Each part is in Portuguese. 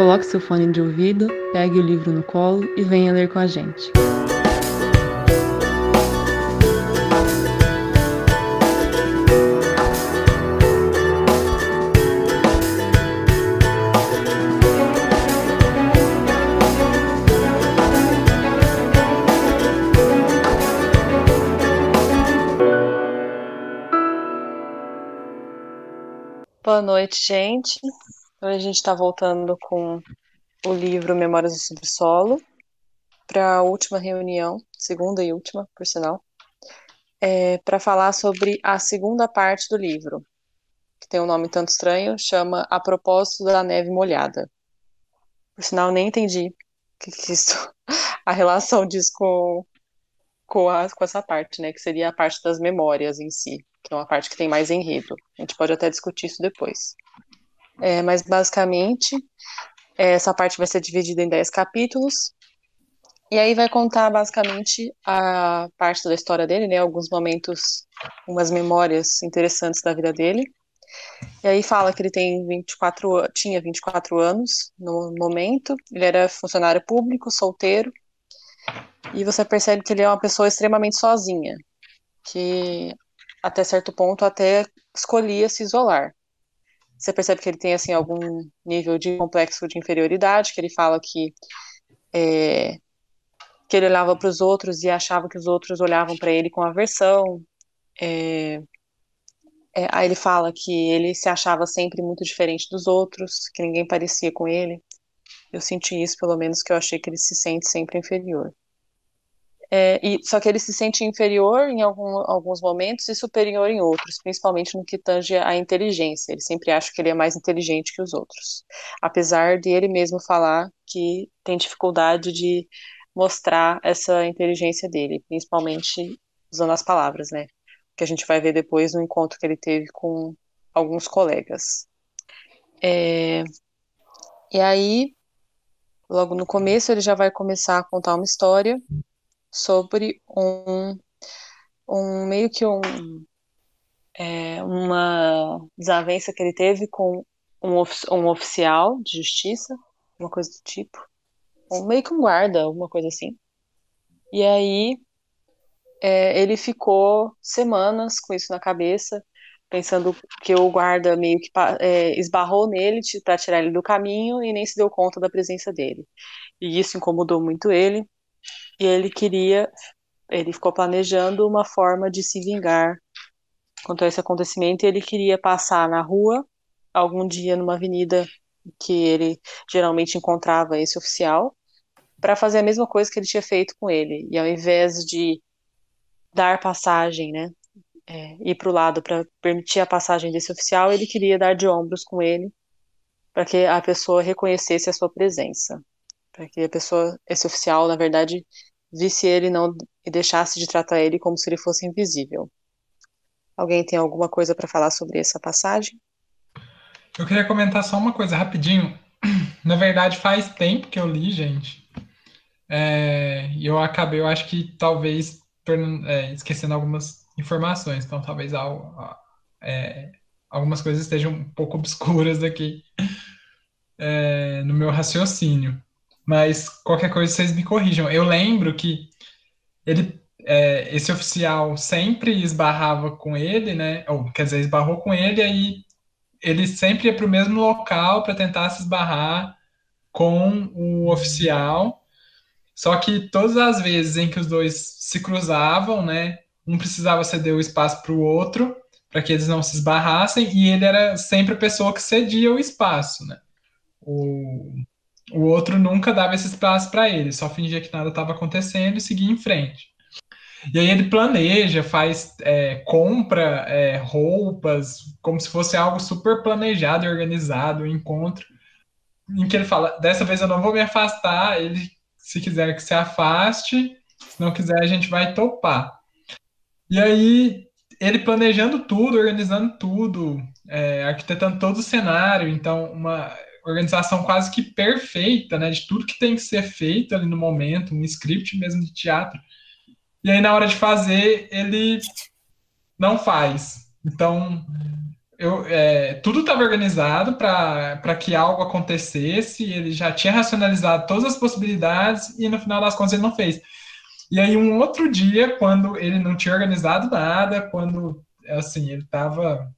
Coloque seu fone de ouvido, pegue o livro no colo e venha ler com a gente. Boa noite, gente. Hoje a gente está voltando com o livro Memórias do Subsolo para a última reunião, segunda e última, por sinal, é, para falar sobre a segunda parte do livro, que tem um nome tanto estranho, chama A Propósito da Neve Molhada. Por sinal, nem entendi que, que isso, a relação disso com, com, a, com essa parte, né, que seria a parte das memórias em si que é uma parte que tem mais enredo. A gente pode até discutir isso depois. É, mas, basicamente, essa parte vai ser dividida em 10 capítulos. E aí vai contar, basicamente, a parte da história dele, né? Alguns momentos, umas memórias interessantes da vida dele. E aí fala que ele tem 24, tinha 24 anos no momento. Ele era funcionário público, solteiro. E você percebe que ele é uma pessoa extremamente sozinha. Que até certo ponto, até escolhia se isolar. Você percebe que ele tem assim algum nível de complexo de inferioridade, que ele fala que é, que ele olhava para os outros e achava que os outros olhavam para ele com aversão. É, é, aí ele fala que ele se achava sempre muito diferente dos outros, que ninguém parecia com ele. Eu senti isso, pelo menos, que eu achei que ele se sente sempre inferior. É, e, só que ele se sente inferior em algum, alguns momentos e superior em outros, principalmente no que tange à inteligência. Ele sempre acha que ele é mais inteligente que os outros, apesar de ele mesmo falar que tem dificuldade de mostrar essa inteligência dele, principalmente usando as palavras, né? Que a gente vai ver depois no encontro que ele teve com alguns colegas. É, e aí, logo no começo, ele já vai começar a contar uma história sobre um, um meio que um, é, uma desavença que ele teve com um, of, um oficial de justiça, uma coisa do tipo, um, meio que um guarda, alguma coisa assim. E aí é, ele ficou semanas com isso na cabeça, pensando que o guarda meio que é, esbarrou nele para tirar ele do caminho e nem se deu conta da presença dele. E isso incomodou muito ele e ele queria, ele ficou planejando uma forma de se vingar quanto a esse acontecimento, e ele queria passar na rua algum dia numa avenida que ele geralmente encontrava esse oficial para fazer a mesma coisa que ele tinha feito com ele. E ao invés de dar passagem, né, é, ir para o lado para permitir a passagem desse oficial, ele queria dar de ombros com ele para que a pessoa reconhecesse a sua presença, para que a pessoa, esse oficial, na verdade, visse ele não e deixasse de tratar ele como se ele fosse invisível. Alguém tem alguma coisa para falar sobre essa passagem? Eu queria comentar só uma coisa rapidinho. Na verdade, faz tempo que eu li, gente. É, e é, eu acabei, eu acho que talvez é, esquecendo algumas informações. Então, talvez é, algumas coisas estejam um pouco obscuras aqui é, no meu raciocínio mas qualquer coisa vocês me corrijam. Eu lembro que ele, é, esse oficial sempre esbarrava com ele, né? Ou quer dizer, esbarrou com ele, aí ele sempre ia para o mesmo local para tentar se esbarrar com o oficial. Só que todas as vezes em que os dois se cruzavam, né? Um precisava ceder o espaço para o outro para que eles não se esbarrassem e ele era sempre a pessoa que cedia o espaço, né? O, o outro nunca dava esse espaço para ele, só fingia que nada estava acontecendo e seguia em frente. E aí ele planeja, faz, é, compra é, roupas, como se fosse algo super planejado e organizado, um encontro, em que ele fala, dessa vez eu não vou me afastar, ele, se quiser que se afaste, se não quiser a gente vai topar. E aí, ele planejando tudo, organizando tudo, é, arquitetando todo o cenário, então, uma, organização quase que perfeita, né, de tudo que tem que ser feito ali no momento, um script mesmo de teatro. E aí na hora de fazer, ele não faz. Então, eu, é, tudo estava organizado para que algo acontecesse, ele já tinha racionalizado todas as possibilidades e no final das contas ele não fez. E aí um outro dia, quando ele não tinha organizado nada, quando assim ele estava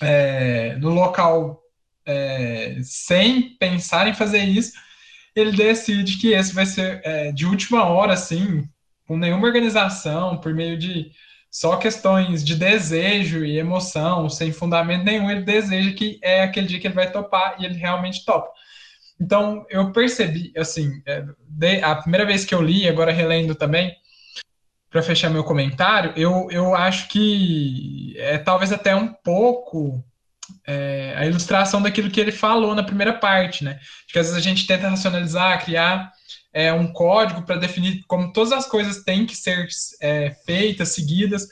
é, no local é, sem pensar em fazer isso, ele decide que esse vai ser é, de última hora, assim, com nenhuma organização, por meio de só questões de desejo e emoção, sem fundamento nenhum, ele deseja que é aquele dia que ele vai topar e ele realmente topa. Então, eu percebi, assim, é, a primeira vez que eu li, agora relendo também, para fechar meu comentário, eu, eu acho que é talvez até um pouco é, a ilustração daquilo que ele falou na primeira parte, né? Que às vezes a gente tenta racionalizar, criar é, um código para definir como todas as coisas têm que ser é, feitas, seguidas,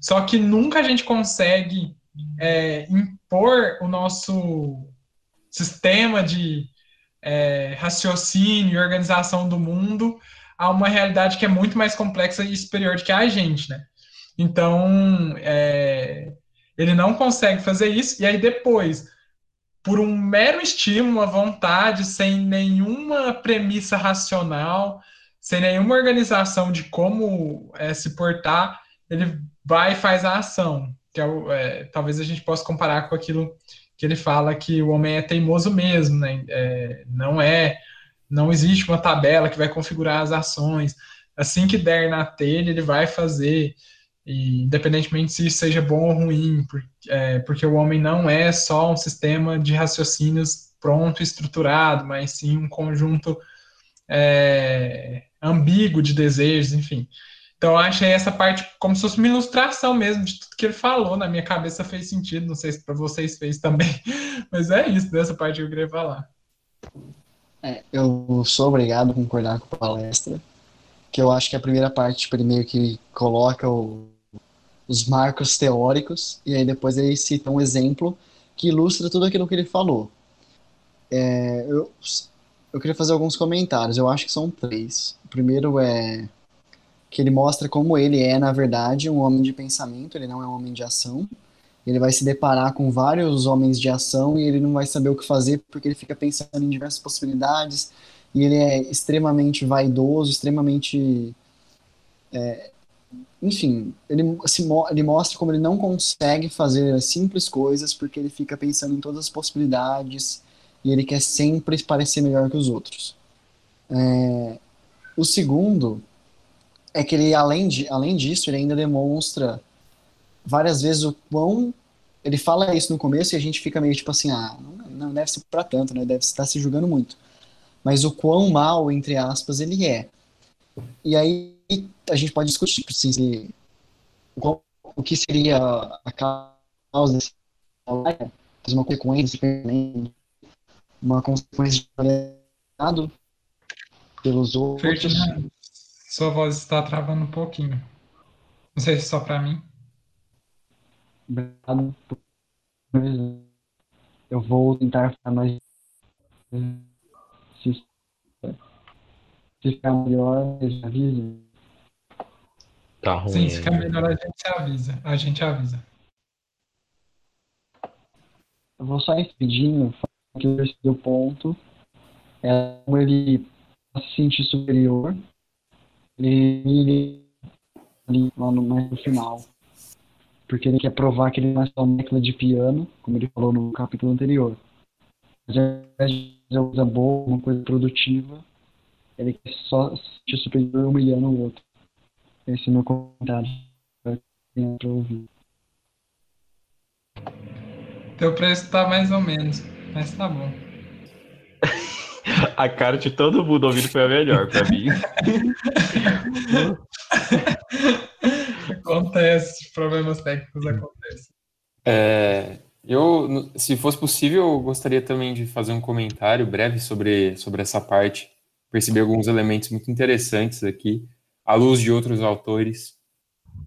só que nunca a gente consegue é, impor o nosso sistema de é, raciocínio e organização do mundo a uma realidade que é muito mais complexa e superior do que a gente, né? Então, é, ele não consegue fazer isso, e aí depois, por um mero estímulo, a vontade, sem nenhuma premissa racional, sem nenhuma organização de como é, se portar, ele vai e faz a ação. Que é, é, talvez a gente possa comparar com aquilo que ele fala que o homem é teimoso mesmo, né? É, não é, não existe uma tabela que vai configurar as ações. Assim que der na telha, ele vai fazer. E, independentemente se isso seja bom ou ruim, porque, é, porque o homem não é só um sistema de raciocínios pronto estruturado, mas sim um conjunto é, ambíguo de desejos, enfim. Então, eu achei essa parte como se fosse uma ilustração mesmo de tudo que ele falou. Na minha cabeça fez sentido, não sei se para vocês fez também, mas é isso, dessa parte que eu queria falar. É, eu sou obrigado a concordar com a palestra, que eu acho que a primeira parte primeiro que coloca o, os marcos teóricos, e aí depois ele cita um exemplo que ilustra tudo aquilo que ele falou. É, eu, eu queria fazer alguns comentários, eu acho que são três. O primeiro é que ele mostra como ele é, na verdade, um homem de pensamento, ele não é um homem de ação. Ele vai se deparar com vários homens de ação e ele não vai saber o que fazer porque ele fica pensando em diversas possibilidades e ele é extremamente vaidoso, extremamente é, enfim, ele, se, ele mostra como ele não consegue fazer simples coisas porque ele fica pensando em todas as possibilidades e ele quer sempre parecer melhor que os outros. É, o segundo é que ele, além, de, além disso, ele ainda demonstra várias vezes o quão. Ele fala isso no começo e a gente fica meio tipo assim, ah, não, deve ser para tanto, né? Deve estar se julgando muito. Mas o quão mal, entre aspas, ele é. E aí a gente pode discutir tipo, se, qual, o que seria a causa desse uma consequência uma consequência de pelos outros. Ferdinando, sua voz está travando um pouquinho. Não sei se é só para mim. Obrigado. Eu vou tentar ficar mais. Se, se ficar melhor, eu já aviso. Tá ruim. Sim, se ficar melhor, a gente avisa. A gente avisa. Eu vou só rapidinho falar que o terceiro ponto é como ele se sentir superior. Ele, ele lá no, mais no final. Porque ele quer provar que ele não é só uma de piano, como ele falou no capítulo anterior. Mas ao de fazer uma coisa boa, uma coisa produtiva, ele quer só se sentir superior humilhando o outro. Esse o meu comentário para ouvir. Teu preço tá mais ou menos, mas tá bom. A cara de todo mundo ouvindo foi a melhor para mim. Acontece, problemas técnicos acontecem. É, eu, se fosse possível, eu gostaria também de fazer um comentário breve sobre, sobre essa parte. Percebi alguns elementos muito interessantes aqui à luz de outros autores,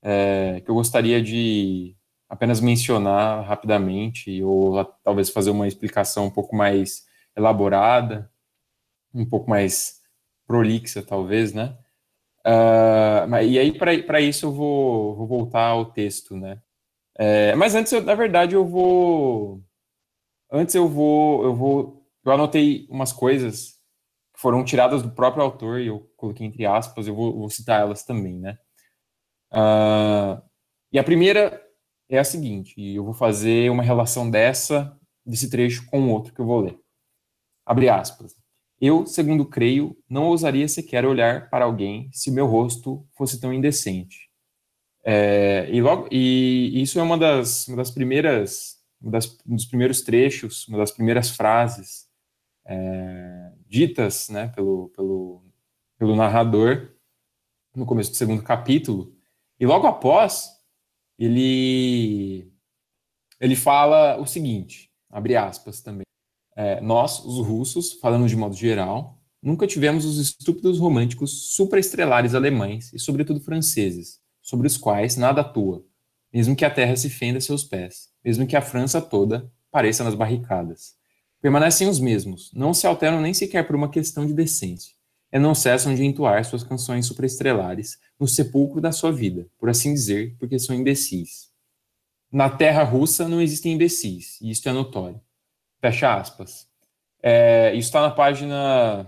é, que eu gostaria de apenas mencionar rapidamente, ou talvez fazer uma explicação um pouco mais elaborada, um pouco mais prolixa, talvez, né? Uh, e aí, para isso, eu vou, vou, voltar ao texto, né? É, mas antes, eu, na verdade, eu vou. Antes eu vou, eu vou. Eu anotei umas coisas foram tiradas do próprio autor e eu coloquei entre aspas. Eu vou, vou citar elas também, né? Uh, e a primeira é a seguinte, e eu vou fazer uma relação dessa, desse trecho com o outro que eu vou ler. Abre aspas. Eu, segundo creio, não ousaria sequer olhar para alguém se meu rosto fosse tão indecente. É, e, logo, e isso é uma das, uma das primeiras, uma das, um dos primeiros trechos, uma das primeiras frases é, ditas né, pelo, pelo, pelo narrador no começo do segundo capítulo. E logo após, ele, ele fala o seguinte, abre aspas também. É, nós, os russos, falando de modo geral, nunca tivemos os estúpidos românticos supraestrelares alemães e, sobretudo, franceses, sobre os quais nada atua, mesmo que a terra se fenda a seus pés, mesmo que a França toda pareça nas barricadas. Permanecem os mesmos, não se alteram nem sequer por uma questão de decência, e não cessam de entoar suas canções supraestrelares no sepulcro da sua vida, por assim dizer, porque são imbecis. Na terra russa não existem imbecis, e isto é notório. Fecha aspas. É, isso está na página.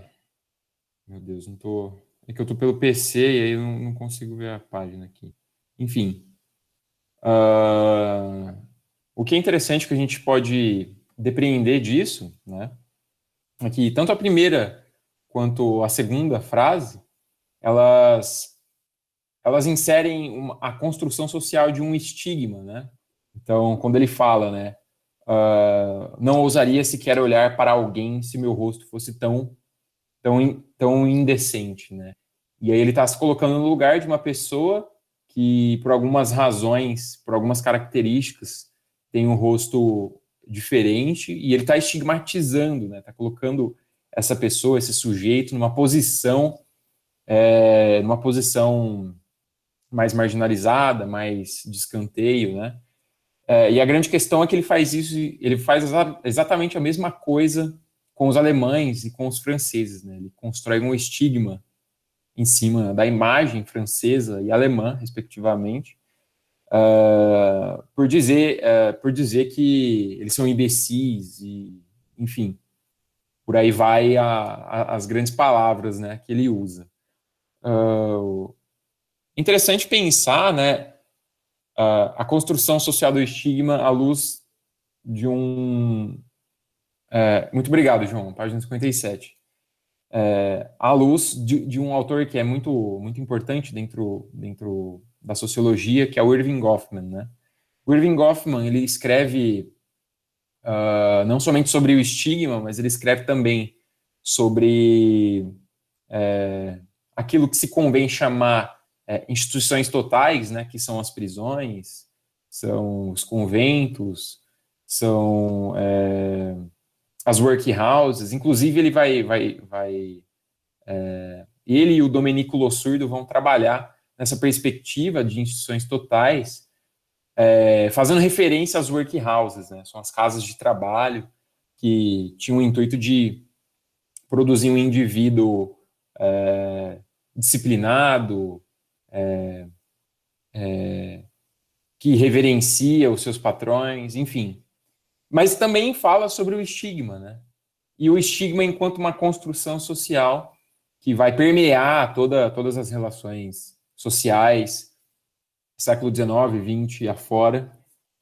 Meu Deus, não tô. É que eu tô pelo PC e aí não, não consigo ver a página aqui. Enfim. Uh, o que é interessante que a gente pode depreender disso, né? É que tanto a primeira quanto a segunda frase, elas elas inserem uma, a construção social de um estigma, né? Então, quando ele fala, né, uh, não ousaria sequer olhar para alguém se meu rosto fosse tão, tão, tão indecente, né? E aí ele está se colocando no lugar de uma pessoa que, por algumas razões, por algumas características, tem um rosto diferente e ele está estigmatizando, né? Está colocando essa pessoa, esse sujeito, numa posição, é, numa posição mais marginalizada, mais de escanteio, né? É, e a grande questão é que ele faz isso, ele faz exa exatamente a mesma coisa com os alemães e com os franceses, né? Ele constrói um estigma em cima da imagem francesa e alemã, respectivamente, uh, por dizer uh, por dizer que eles são imbecis e, enfim, por aí vai a, a, as grandes palavras, né, que ele usa. Uh, interessante pensar, né, a construção social do estigma à luz de um. É, muito obrigado, João, página 57. É, à luz de, de, um autor que é muito, muito importante dentro, dentro da sociologia, que é o Irving Goffman, né? O Irving Goffman, ele escreve uh, não somente sobre o estigma, mas ele escreve também sobre é, aquilo que se convém chamar é, instituições totais, né, que são as prisões, são os conventos, são é, as workhouses. Inclusive, ele vai, vai, vai é, ele e o Domenico Lossurdo vão trabalhar nessa perspectiva de instituições totais, é, fazendo referência às workhouses, né, são as casas de trabalho que tinham o intuito de produzir um indivíduo é, disciplinado, é, é, que reverencia os seus patrões, enfim. Mas também fala sobre o estigma, né? E o estigma enquanto uma construção social que vai permear toda, todas as relações sociais, século XIX, XX e afora,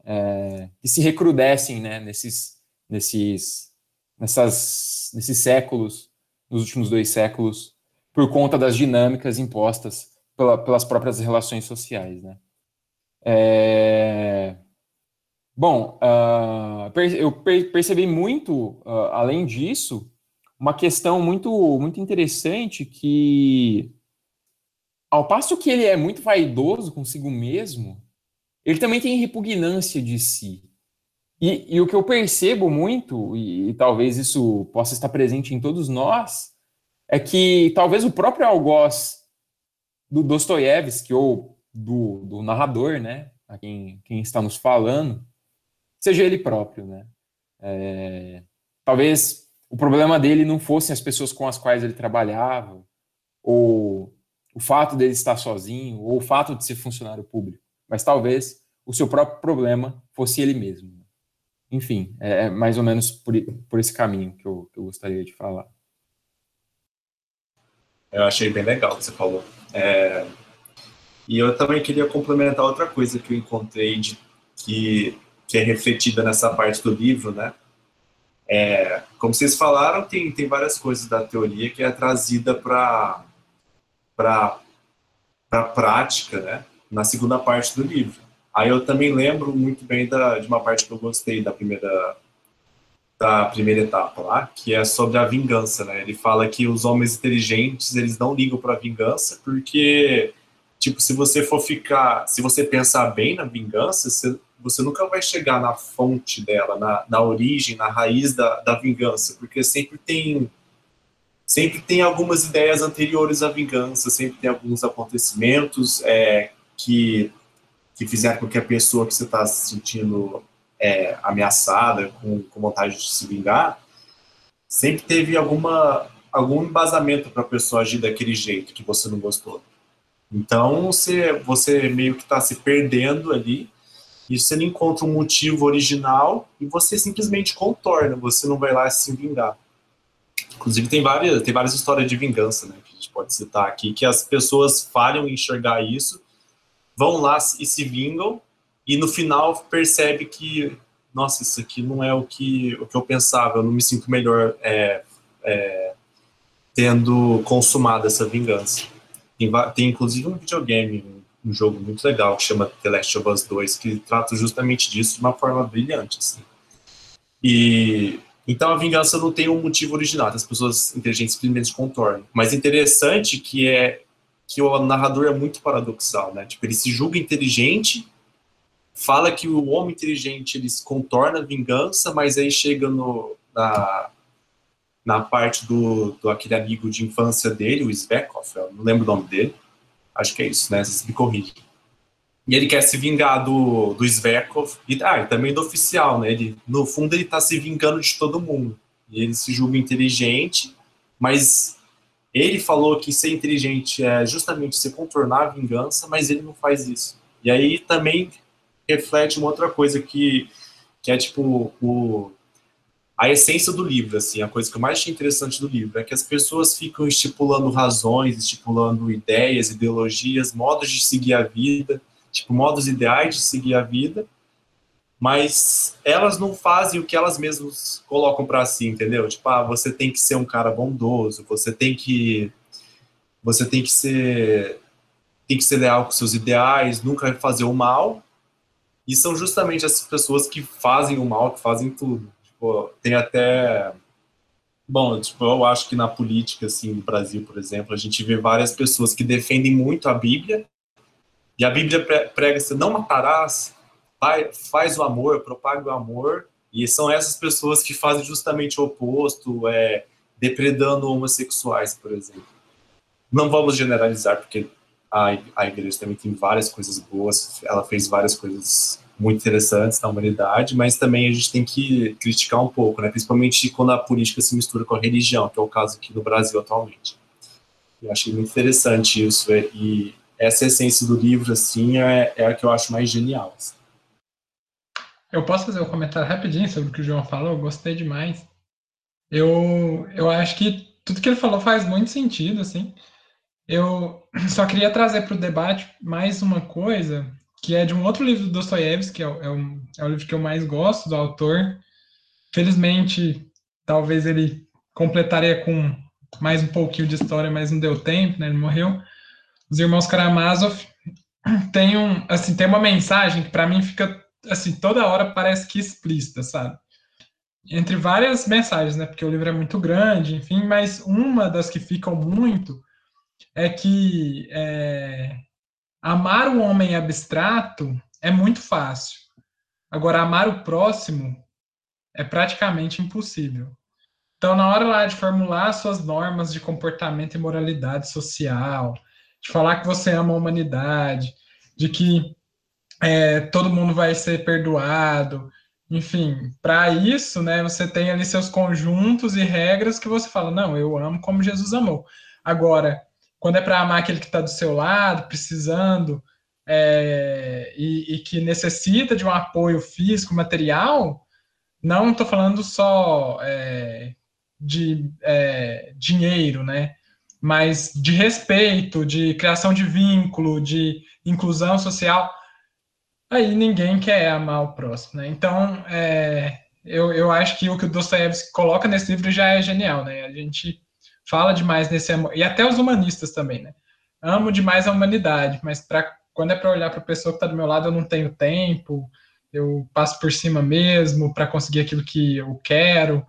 é, que se recrudescem né, nesses, nesses, nessas, nesses séculos, nos últimos dois séculos, por conta das dinâmicas impostas pela, pelas próprias relações sociais, né? É... Bom, uh, eu percebi muito, uh, além disso, uma questão muito, muito interessante que, ao passo que ele é muito vaidoso consigo mesmo, ele também tem repugnância de si. E, e o que eu percebo muito, e, e talvez isso possa estar presente em todos nós, é que talvez o próprio algoz do Dostoiévski ou do, do narrador, né, a quem, quem está nos falando, seja ele próprio, né. É, talvez o problema dele não fossem as pessoas com as quais ele trabalhava, ou o fato dele estar sozinho, ou o fato de ser funcionário público, mas talvez o seu próprio problema fosse ele mesmo. Enfim, é, é mais ou menos por, por esse caminho que eu, que eu gostaria de falar. Eu achei bem legal o que você falou. É... E eu também queria complementar outra coisa que eu encontrei de, que, que é refletida nessa parte do livro, né? É, como vocês falaram, tem, tem várias coisas da teoria que é trazida para para a prática, né? Na segunda parte do livro. Aí eu também lembro muito bem da, de uma parte que eu gostei da primeira da primeira etapa lá, que é sobre a vingança, né? Ele fala que os homens inteligentes, eles não ligam para a vingança porque tipo, se você for ficar, se você pensar bem na vingança, você, você nunca vai chegar na fonte dela, na, na origem, na raiz da, da vingança, porque sempre tem sempre tem algumas ideias anteriores à vingança, sempre tem alguns acontecimentos é, que que fizeram com que a pessoa que você está se sentindo é, ameaçada, com, com vontade de se vingar, sempre teve alguma algum embasamento para a pessoa agir daquele jeito que você não gostou. Então você você meio que está se perdendo ali e você não encontra um motivo original e você simplesmente contorna, você não vai lá se vingar. Inclusive tem várias tem várias histórias de vingança, né, que a gente pode citar aqui, que as pessoas falham em enxergar isso vão lá e se vingam e no final percebe que nossa isso aqui não é o que o que eu pensava eu não me sinto melhor é, é, tendo consumado essa vingança tem, tem inclusive um videogame um, jogo muito legal que chama The Last of Us 2 que trata justamente disso de uma forma brilhante assim. e então a vingança não tem um motivo original as pessoas inteligentes simplesmente contornam mas interessante que é que o narrador é muito paradoxal, né? Tipo, ele se julga inteligente, fala que o homem inteligente ele contorna a vingança, mas aí chega no, na, na parte do, do aquele amigo de infância dele, o Svekov, não lembro o nome dele, acho que é isso, né? Me corrigem. E ele quer se vingar do, do Svekov, e, ah, e também do oficial, né? Ele, no fundo, ele tá se vingando de todo mundo. E ele se julga inteligente, mas ele falou que ser inteligente é justamente se contornar a vingança, mas ele não faz isso. E aí também reflete uma outra coisa que, que é tipo o, a essência do livro, assim, a coisa que eu mais achei interessante do livro é que as pessoas ficam estipulando razões, estipulando ideias, ideologias, modos de seguir a vida, tipo, modos ideais de seguir a vida, mas elas não fazem o que elas mesmas colocam para si, entendeu? Tipo, ah, você tem que ser um cara bondoso, você tem que você tem que ser tem que ser leal com seus ideais, nunca fazer o mal. E são justamente essas pessoas que fazem o mal, que fazem tudo. Tipo, tem até Bom, tipo, eu acho que na política, assim, no Brasil, por exemplo, a gente vê várias pessoas que defendem muito a Bíblia, e a Bíblia prega assim, não matarás, faz o amor, propaga o amor, e são essas pessoas que fazem justamente o oposto, é, depredando homossexuais, por exemplo. Não vamos generalizar, porque a, a igreja também tem várias coisas boas, ela fez várias coisas muito interessantes na humanidade, mas também a gente tem que criticar um pouco, né? principalmente quando a política se mistura com a religião, que é o caso aqui no Brasil atualmente. Eu achei muito interessante isso, é, e essa essência do livro, assim, é, é a que eu acho mais genial. Assim. Eu posso fazer um comentário rapidinho sobre o que o João falou? Eu gostei demais. Eu, eu acho que tudo que ele falou faz muito sentido, assim. Eu só queria trazer para o debate mais uma coisa, que é de um outro livro do Dostoiévski, que é é, o, é o livro que eu mais gosto do autor. Felizmente, talvez ele completaria com mais um pouquinho de história, mas não deu tempo, né? Ele morreu. Os irmãos Karamazov tem um, assim, tem uma mensagem que para mim fica assim, toda hora parece que explícita, sabe? Entre várias mensagens, né? Porque o livro é muito grande, enfim, mas uma das que ficam muito é que é, amar o homem abstrato é muito fácil. Agora, amar o próximo é praticamente impossível. Então, na hora lá de formular suas normas de comportamento e moralidade social, de falar que você ama a humanidade, de que é, todo mundo vai ser perdoado. Enfim, para isso, né, você tem ali seus conjuntos e regras que você fala, não, eu amo como Jesus amou. Agora, quando é para amar aquele que está do seu lado, precisando é, e, e, que necessita de um apoio físico, material, não estou falando só é, de é, dinheiro, né? Mas de respeito, de criação de vínculo, de inclusão social, aí ninguém quer amar o próximo, né? Então, é, eu, eu acho que o que o Dostoiévski coloca nesse livro já é genial, né? A gente fala demais nesse amor, e até os humanistas também, né? Amo demais a humanidade, mas pra, quando é para olhar para a pessoa que está do meu lado, eu não tenho tempo, eu passo por cima mesmo para conseguir aquilo que eu quero.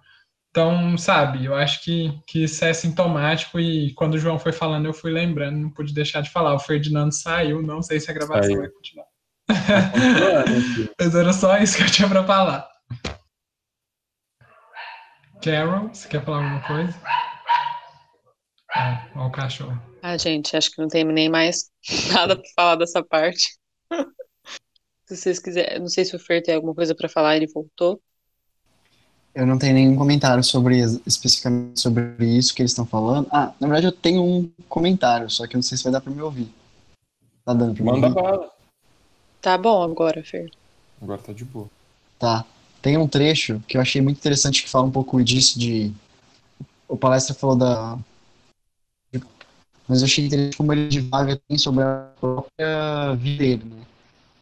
Então, sabe, eu acho que, que isso é sintomático e quando o João foi falando, eu fui lembrando, não pude deixar de falar. O Ferdinando saiu, não sei se a gravação saiu. vai continuar. Mas era só isso que eu tinha para falar. Carol, você quer falar alguma coisa? Ah, ó o cachorro. Ah, gente, acho que não tem nem mais nada para falar dessa parte. Se vocês quiserem, não sei se o Fer tem alguma coisa para falar, ele voltou. Eu não tenho nenhum comentário sobre especificamente sobre isso que eles estão falando. Ah, na verdade eu tenho um comentário, só que eu não sei se vai dar para me ouvir. Tá dando para Manda bala. Tá bom agora, Fer. Agora tá de boa. Tá. Tem um trecho que eu achei muito interessante que fala um pouco disso de o palestra falou da mas eu achei interessante como ele divaga assim, sobre a própria vida dele, né?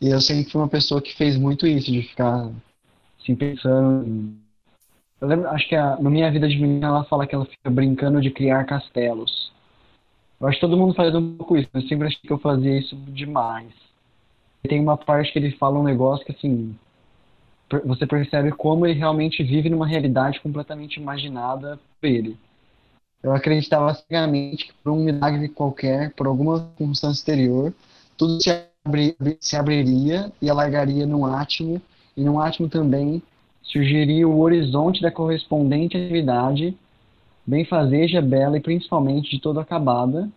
E eu sempre fui uma pessoa que fez muito isso, de ficar assim, pensando em... Eu lembro, acho que a, na minha vida de menina ela fala que ela fica brincando de criar castelos. Eu acho que todo mundo faz um pouco isso, eu sempre achei que eu fazia isso demais. E tem uma parte que ele fala um negócio que, assim, você percebe como ele realmente vive numa realidade completamente imaginada por ele. Eu acreditava cegamente que por um milagre qualquer, por alguma circunstância exterior, tudo se, abri, se abriria e alargaria num átimo, e num átimo também surgiria o horizonte da correspondente atividade, benfazeja, bela e principalmente de toda acabada.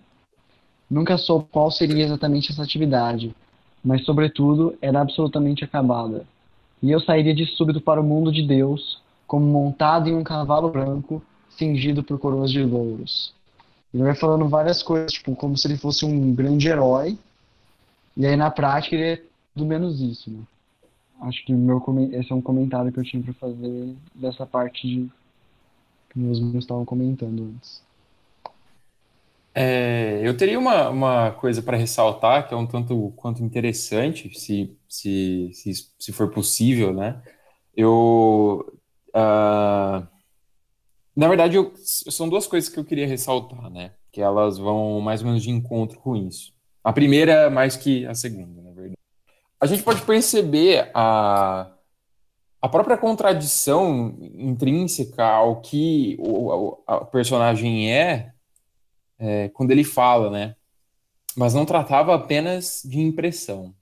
Nunca soube qual seria exatamente essa atividade, mas sobretudo era absolutamente acabada. E eu sairia de súbito para o mundo de Deus, como montado em um cavalo branco, cingido por coroas de louros. Ele vai falando várias coisas, tipo, como se ele fosse um grande herói, e aí na prática ele é tudo menos isso, né? Acho que meu, esse é um comentário que eu tinha para fazer dessa parte de que meus meus estavam comentando antes. É, eu teria uma, uma coisa para ressaltar que é um tanto quanto interessante, se, se, se, se for possível, né? Eu, uh, na verdade, eu, são duas coisas que eu queria ressaltar, né? Que elas vão mais ou menos de encontro com isso. A primeira mais que a segunda, na verdade. A gente pode perceber a, a própria contradição intrínseca ao que o, o personagem é, é quando ele fala, né? Mas não tratava apenas de impressão.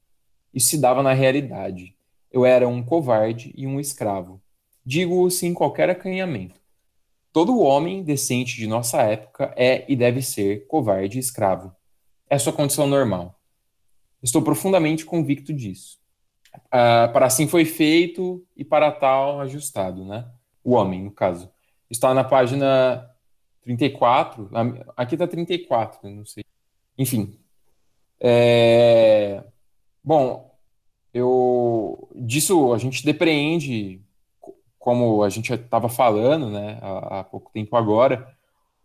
Isso se dava na realidade. Eu era um covarde e um escravo. Digo sem qualquer acanhamento. Todo homem decente de nossa época é e deve ser covarde e escravo. É sua condição normal. Estou profundamente convicto disso. Uh, para assim foi feito e para tal ajustado, né? O homem, no caso. Está na página 34. Aqui está 34, não sei. Enfim. É... Bom, eu disso a gente depreende como a gente estava falando, né, há, há, pouco tempo agora,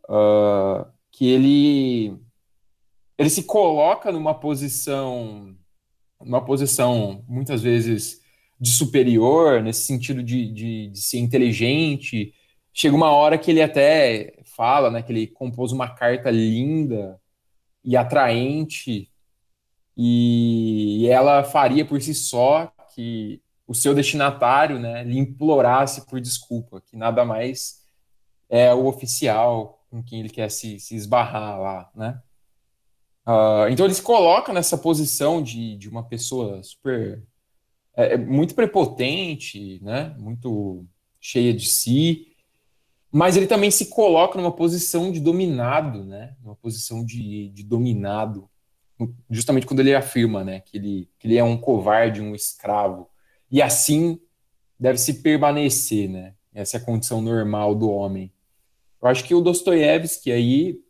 uh, que ele ele se coloca numa posição, numa posição muitas vezes de superior, nesse sentido de, de, de ser inteligente. Chega uma hora que ele até fala, né, que ele compôs uma carta linda e atraente e ela faria por si só que o seu destinatário né, lhe implorasse por desculpa, que nada mais é o oficial com quem ele quer se, se esbarrar lá, né? Uh, então ele se coloca nessa posição de, de uma pessoa super é, é, muito prepotente, né? Muito cheia de si, mas ele também se coloca numa posição de dominado, né? Uma posição de, de dominado, justamente quando ele afirma, né? Que ele, que ele é um covarde, um escravo e assim deve se permanecer, né? Essa é a condição normal do homem. Eu acho que o Dostoiévski aí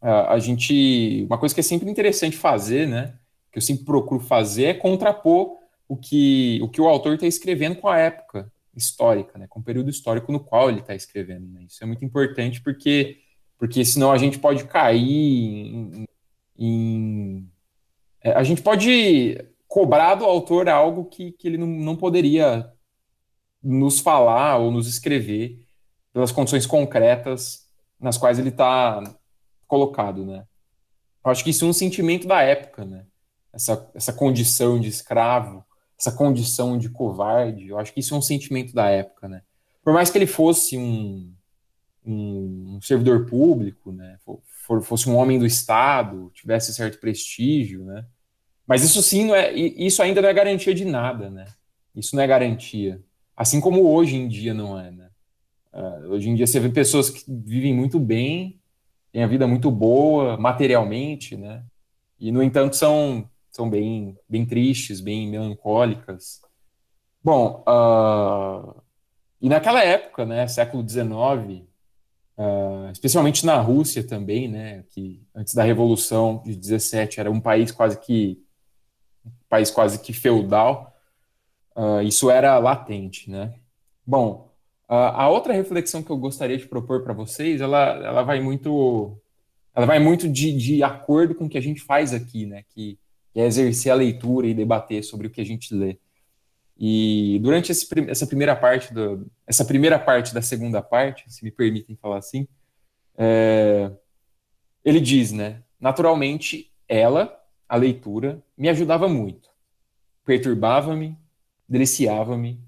a, a gente uma coisa que é sempre interessante fazer, né? que eu sempre procuro fazer é contrapor o que o, que o autor está escrevendo com a época histórica, né, com o período histórico no qual ele está escrevendo. Né? Isso é muito importante porque, porque senão a gente pode cair em, em é, a gente pode cobrar do autor algo que, que ele não, não poderia nos falar ou nos escrever pelas condições concretas nas quais ele está colocado, né? Eu acho que isso é um sentimento da época, né? Essa, essa condição de escravo, essa condição de covarde, eu acho que isso é um sentimento da época, né? Por mais que ele fosse um, um, um servidor público, né? For, fosse um homem do Estado, tivesse certo prestígio, né? Mas isso sim não é, isso ainda não é garantia de nada, né? Isso não é garantia. Assim como hoje em dia não é, né? Uh, hoje em dia você vê pessoas que vivem muito bem, têm a vida muito boa materialmente, né? E no entanto são são bem bem tristes, bem melancólicas. Bom, uh, e naquela época, né, século XIX, uh, ah, especialmente na Rússia também, né, que antes da Revolução de 17 era um país quase que um país quase que feudal, isso era latente, né? Bom, a outra reflexão que eu gostaria de propor para vocês, ela, ela vai muito, ela vai muito de, de acordo com o que a gente faz aqui, né? Que, que é exercer a leitura e debater sobre o que a gente lê. E durante esse, essa primeira parte do, essa primeira parte da segunda parte, se me permitem falar assim, é, ele diz, né? Naturalmente, ela, a leitura, me ajudava muito, perturbava-me, deliciava-me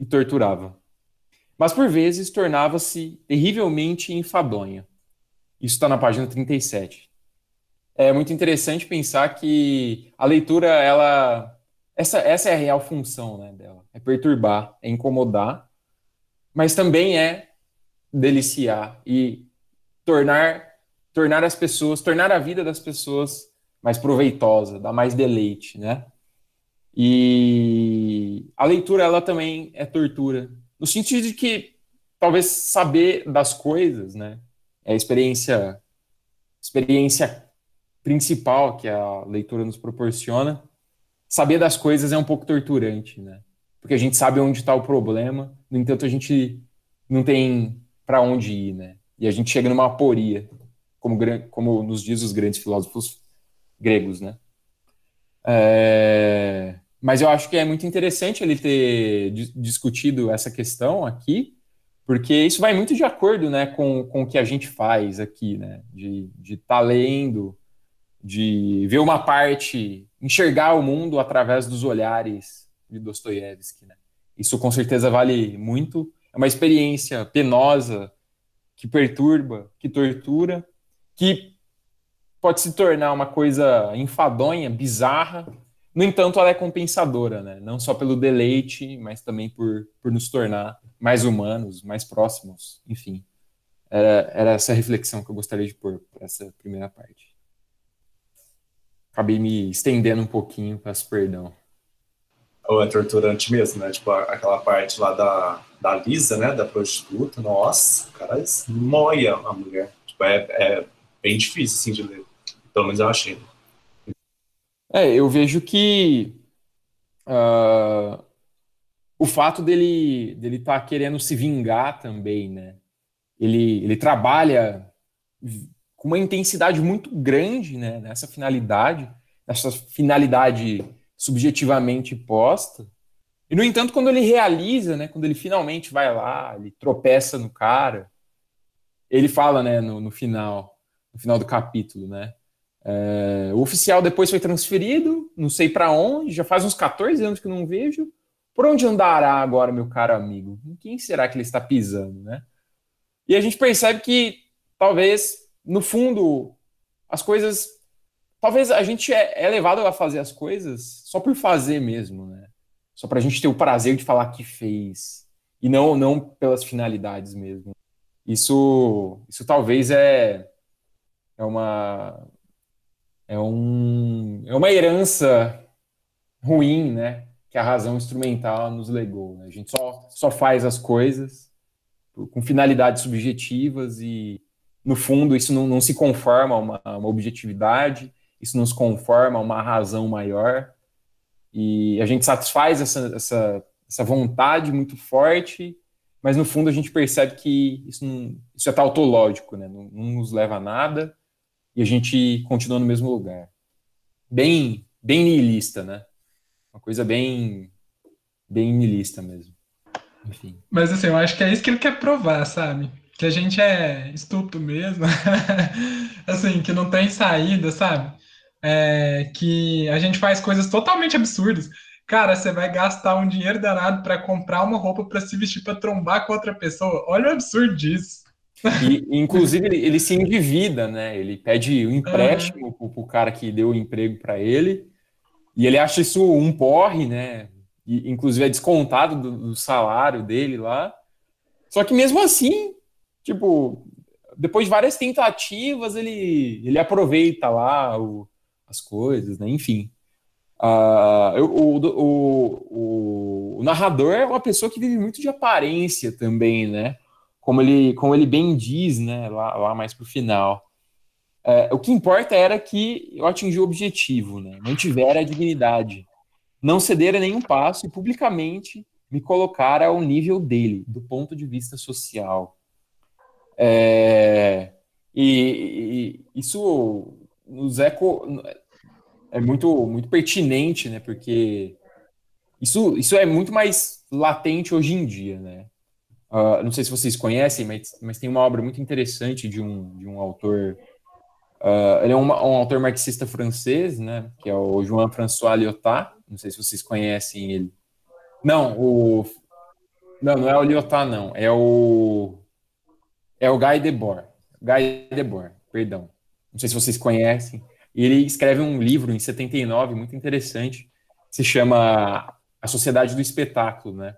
e torturava mas por vezes tornava-se terrivelmente enfadonha. Isso está na página 37. É muito interessante pensar que a leitura, ela. Essa, essa é a real função né, dela: é perturbar, é incomodar, mas também é deliciar e tornar, tornar as pessoas, tornar a vida das pessoas mais proveitosa, dar mais deleite, né? E a leitura, ela também é tortura, no sentido de que talvez saber das coisas, né, é a experiência, experiência principal que a leitura nos proporciona. Saber das coisas é um pouco torturante, né? Porque a gente sabe onde está o problema, no entanto a gente não tem para onde ir, né? E a gente chega numa aporia, como, como nos diz os grandes filósofos gregos, né? É... Mas eu acho que é muito interessante ele ter discutido essa questão aqui, porque isso vai muito de acordo né, com, com o que a gente faz aqui, né? De estar tá lendo, de ver uma parte, enxergar o mundo através dos olhares de Dostoiévski. Né? Isso com certeza vale muito. É uma experiência penosa, que perturba, que tortura, que pode se tornar uma coisa enfadonha, bizarra, no entanto, ela é compensadora, né? Não só pelo deleite, mas também por, por nos tornar mais humanos, mais próximos, enfim. Era, era essa reflexão que eu gostaria de pôr para essa primeira parte. Acabei me estendendo um pouquinho, peço perdão. Ou é torturante mesmo, né? Tipo, aquela parte lá da, da Lisa, né? Da prostituta. Nossa, o cara esmoia a mulher. Tipo, é, é bem difícil, assim, de ler. Pelo menos eu achei. É, eu vejo que uh, o fato dele dele estar tá querendo se vingar também, né? Ele, ele trabalha com uma intensidade muito grande, né? Nessa finalidade, nessa finalidade subjetivamente posta. E no entanto, quando ele realiza, né? Quando ele finalmente vai lá, ele tropeça no cara, ele fala, né? No, no final, no final do capítulo, né? É, o oficial depois foi transferido, não sei para onde, já faz uns 14 anos que não vejo. Por onde andará agora, meu caro amigo? Em quem será que ele está pisando, né? E a gente percebe que talvez, no fundo, as coisas. Talvez a gente é, é levado a fazer as coisas só por fazer mesmo, né? Só para a gente ter o prazer de falar que fez. E não, não pelas finalidades mesmo. Isso, isso talvez é, é uma, é, um, é uma herança ruim, né? Que a razão instrumental nos legou. Né? A gente só, só faz as coisas com finalidades subjetivas e, no fundo, isso não, não se conforma a uma, uma objetividade isso nos conforma a uma razão maior e a gente satisfaz essa, essa, essa vontade muito forte, mas no fundo a gente percebe que isso, não, isso é tautológico, né? Não, não, nos leva a nada e a gente continua no mesmo lugar. Bem, bem nihilista, né? Uma coisa bem, bem nihilista mesmo. Enfim. Mas assim, eu acho que é isso que ele quer provar, sabe? Que a gente é estúpido mesmo, assim, que não tem saída, sabe? é, que a gente faz coisas totalmente absurdas. Cara, você vai gastar um dinheiro danado para comprar uma roupa para se vestir para trombar com outra pessoa. Olha o absurdo disso. E, inclusive, ele, ele, se endivida, né? Ele pede um empréstimo uhum. pro, pro cara que deu o emprego para ele. E ele acha isso um porre, né? E, inclusive, é descontado do, do salário dele lá. Só que mesmo assim, tipo, depois de várias tentativas, ele, ele aproveita lá o, as coisas, né? Enfim. Uh, o, o, o, o, narrador é uma pessoa que vive muito de aparência também, né? Como ele, como ele bem diz, né? Lá, lá mais pro final. Uh, o que importa era que eu atingi o objetivo, né? Mantiver a dignidade. Não ceder a nenhum passo e publicamente me colocar ao nível dele, do ponto de vista social. É, e, e, isso nos eco, é muito, muito pertinente, né? Porque isso, isso é muito mais latente hoje em dia, né? Uh, não sei se vocês conhecem, mas, mas tem uma obra muito interessante de um, de um autor. Uh, ele é um, um, autor marxista francês, né? Que é o Jean-François Lyotard. Não sei se vocês conhecem ele. Não, o. Não, não é o Lyotard, não. É o. É o Guy Debord. Guy Debord, perdão. Não sei se vocês conhecem. Ele escreve um livro em 79 muito interessante, se chama A Sociedade do Espetáculo, né?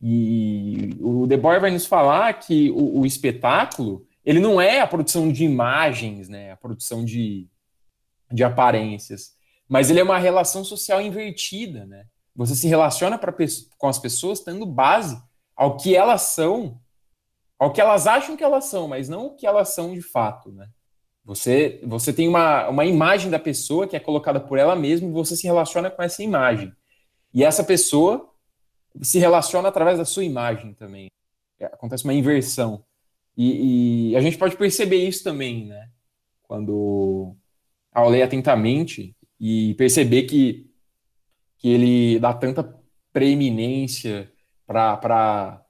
E o Debord vai nos falar que o, o, espetáculo ele não é a produção de imagens, né? A produção de, de aparências, mas ele é uma relação social invertida, né? Você se relaciona pra, com as pessoas tendo base ao que elas são, ao que elas acham que elas são, mas não o que elas são de fato, né? Você, você tem uma, uma imagem da pessoa que é colocada por ela mesma e você se relaciona com essa imagem. E essa pessoa se relaciona através da sua imagem também. É, acontece uma inversão. E, e a gente pode perceber isso também, né? Quando ao ler atentamente e perceber que, que ele dá tanta preeminência para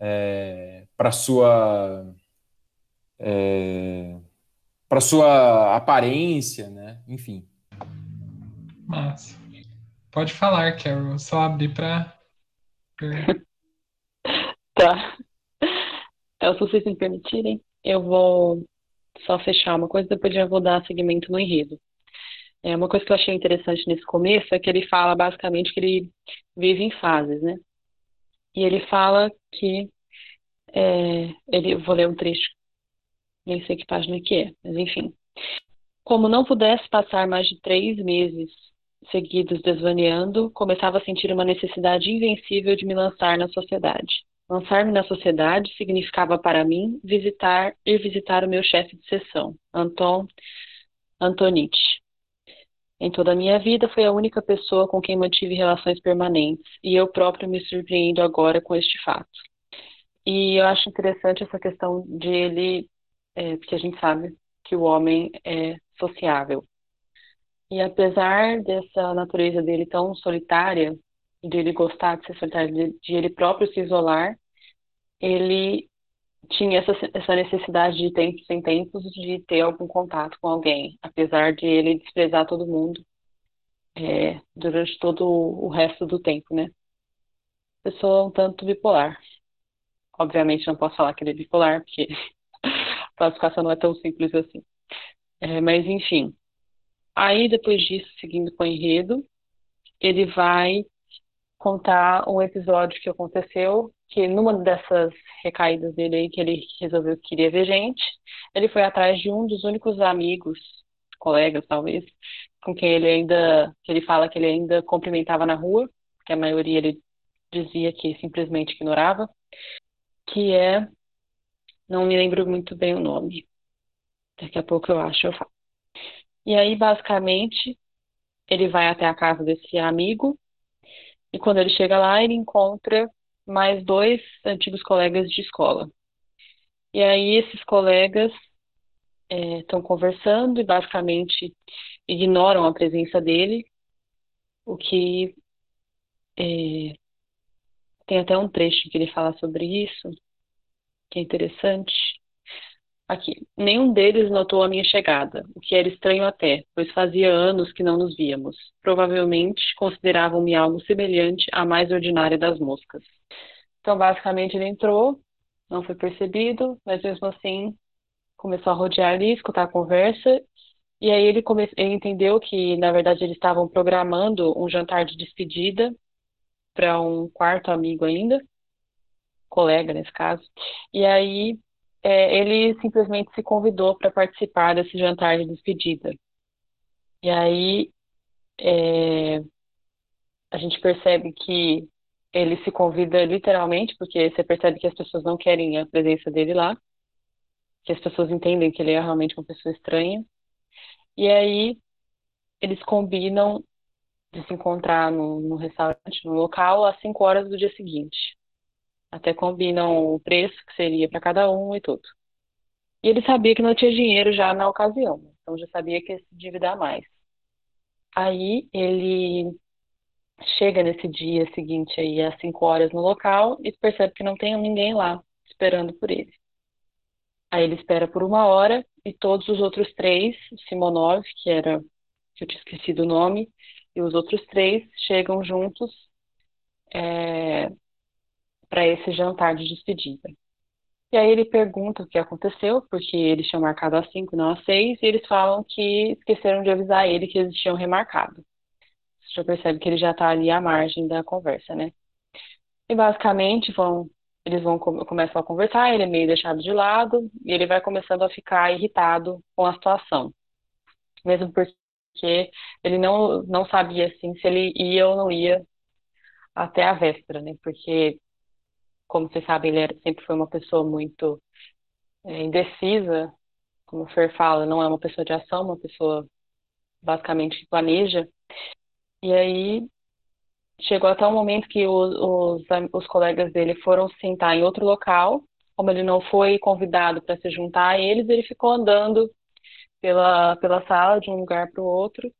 é, para sua é, para sua aparência, né? Enfim. Massa. Pode falar, Carol. Só abrir para. tá. Então, se vocês me permitirem, eu vou só fechar uma coisa, depois já vou dar seguimento no enredo. É, uma coisa que eu achei interessante nesse começo é que ele fala basicamente que ele vive em fases, né? E ele fala que é, ele, vou ler um trecho nem sei que página que é, mas enfim. Como não pudesse passar mais de três meses seguidos desvaneando, começava a sentir uma necessidade invencível de me lançar na sociedade. Lançar-me na sociedade significava para mim visitar ir visitar o meu chefe de sessão, Anton Antonich. Em toda a minha vida foi a única pessoa com quem mantive relações permanentes, e eu próprio me surpreendo agora com este fato. E eu acho interessante essa questão de ele é, porque a gente sabe que o homem é sociável. E apesar dessa natureza dele tão solitária, de ele gostar de ser solitário, de, de ele próprio se isolar, ele tinha essa, essa necessidade de tempos em tempos de ter algum contato com alguém, apesar de ele desprezar todo mundo é, durante todo o resto do tempo, né? Pessoa um tanto bipolar. Obviamente não posso falar que ele é bipolar, porque classificação não é tão simples assim. É, mas, enfim. Aí, depois disso, seguindo com o enredo, ele vai contar um episódio que aconteceu, que numa dessas recaídas dele aí, que ele resolveu que queria ver gente, ele foi atrás de um dos únicos amigos, colegas talvez, com quem ele ainda, que ele fala que ele ainda cumprimentava na rua, que a maioria ele dizia que simplesmente ignorava, que é não me lembro muito bem o nome. Daqui a pouco eu acho, eu falo. E aí, basicamente, ele vai até a casa desse amigo, e quando ele chega lá, ele encontra mais dois antigos colegas de escola. E aí, esses colegas estão é, conversando e basicamente ignoram a presença dele, o que é, tem até um trecho que ele fala sobre isso, que é interessante. Aqui, nenhum deles notou a minha chegada, o que era estranho até, pois fazia anos que não nos víamos. Provavelmente consideravam-me algo semelhante à mais ordinária das moscas. Então, basicamente, ele entrou, não foi percebido, mas mesmo assim começou a rodear ali, escutar a conversa, e aí ele, come... ele entendeu que, na verdade, eles estavam programando um jantar de despedida para um quarto amigo ainda, colega nesse caso, e aí é, ele simplesmente se convidou para participar desse jantar de despedida. E aí é, a gente percebe que ele se convida literalmente, porque você percebe que as pessoas não querem a presença dele lá, que as pessoas entendem que ele é realmente uma pessoa estranha. E aí eles combinam de se encontrar no, no restaurante, no local, às 5 horas do dia seguinte. Até combinam o preço que seria para cada um e tudo. E ele sabia que não tinha dinheiro já na ocasião, então já sabia que ia se endividar mais. Aí ele chega nesse dia seguinte aí às 5 horas no local e percebe que não tem ninguém lá esperando por ele. Aí ele espera por uma hora e todos os outros três, Simonov, que era, que eu tinha esquecido o nome, e os outros três chegam juntos é, para esse jantar de despedida. E aí ele pergunta o que aconteceu, porque eles tinham marcado às 5 não às 6, e eles falam que esqueceram de avisar ele que eles tinham remarcado. Você já percebe que ele já está ali à margem da conversa, né? E basicamente vão, eles vão começam a conversar, ele é meio deixado de lado, e ele vai começando a ficar irritado com a situação. Mesmo porque ele não, não sabia assim se ele ia ou não ia até a véspera, né? Porque como vocês sabem, ele era, sempre foi uma pessoa muito é, indecisa, como o Fer fala, não é uma pessoa de ação, uma pessoa basicamente planeja. E aí chegou até um momento que os, os, os colegas dele foram sentar em outro local, como ele não foi convidado para se juntar a eles, ele ficou andando pela, pela sala de um lugar para o outro,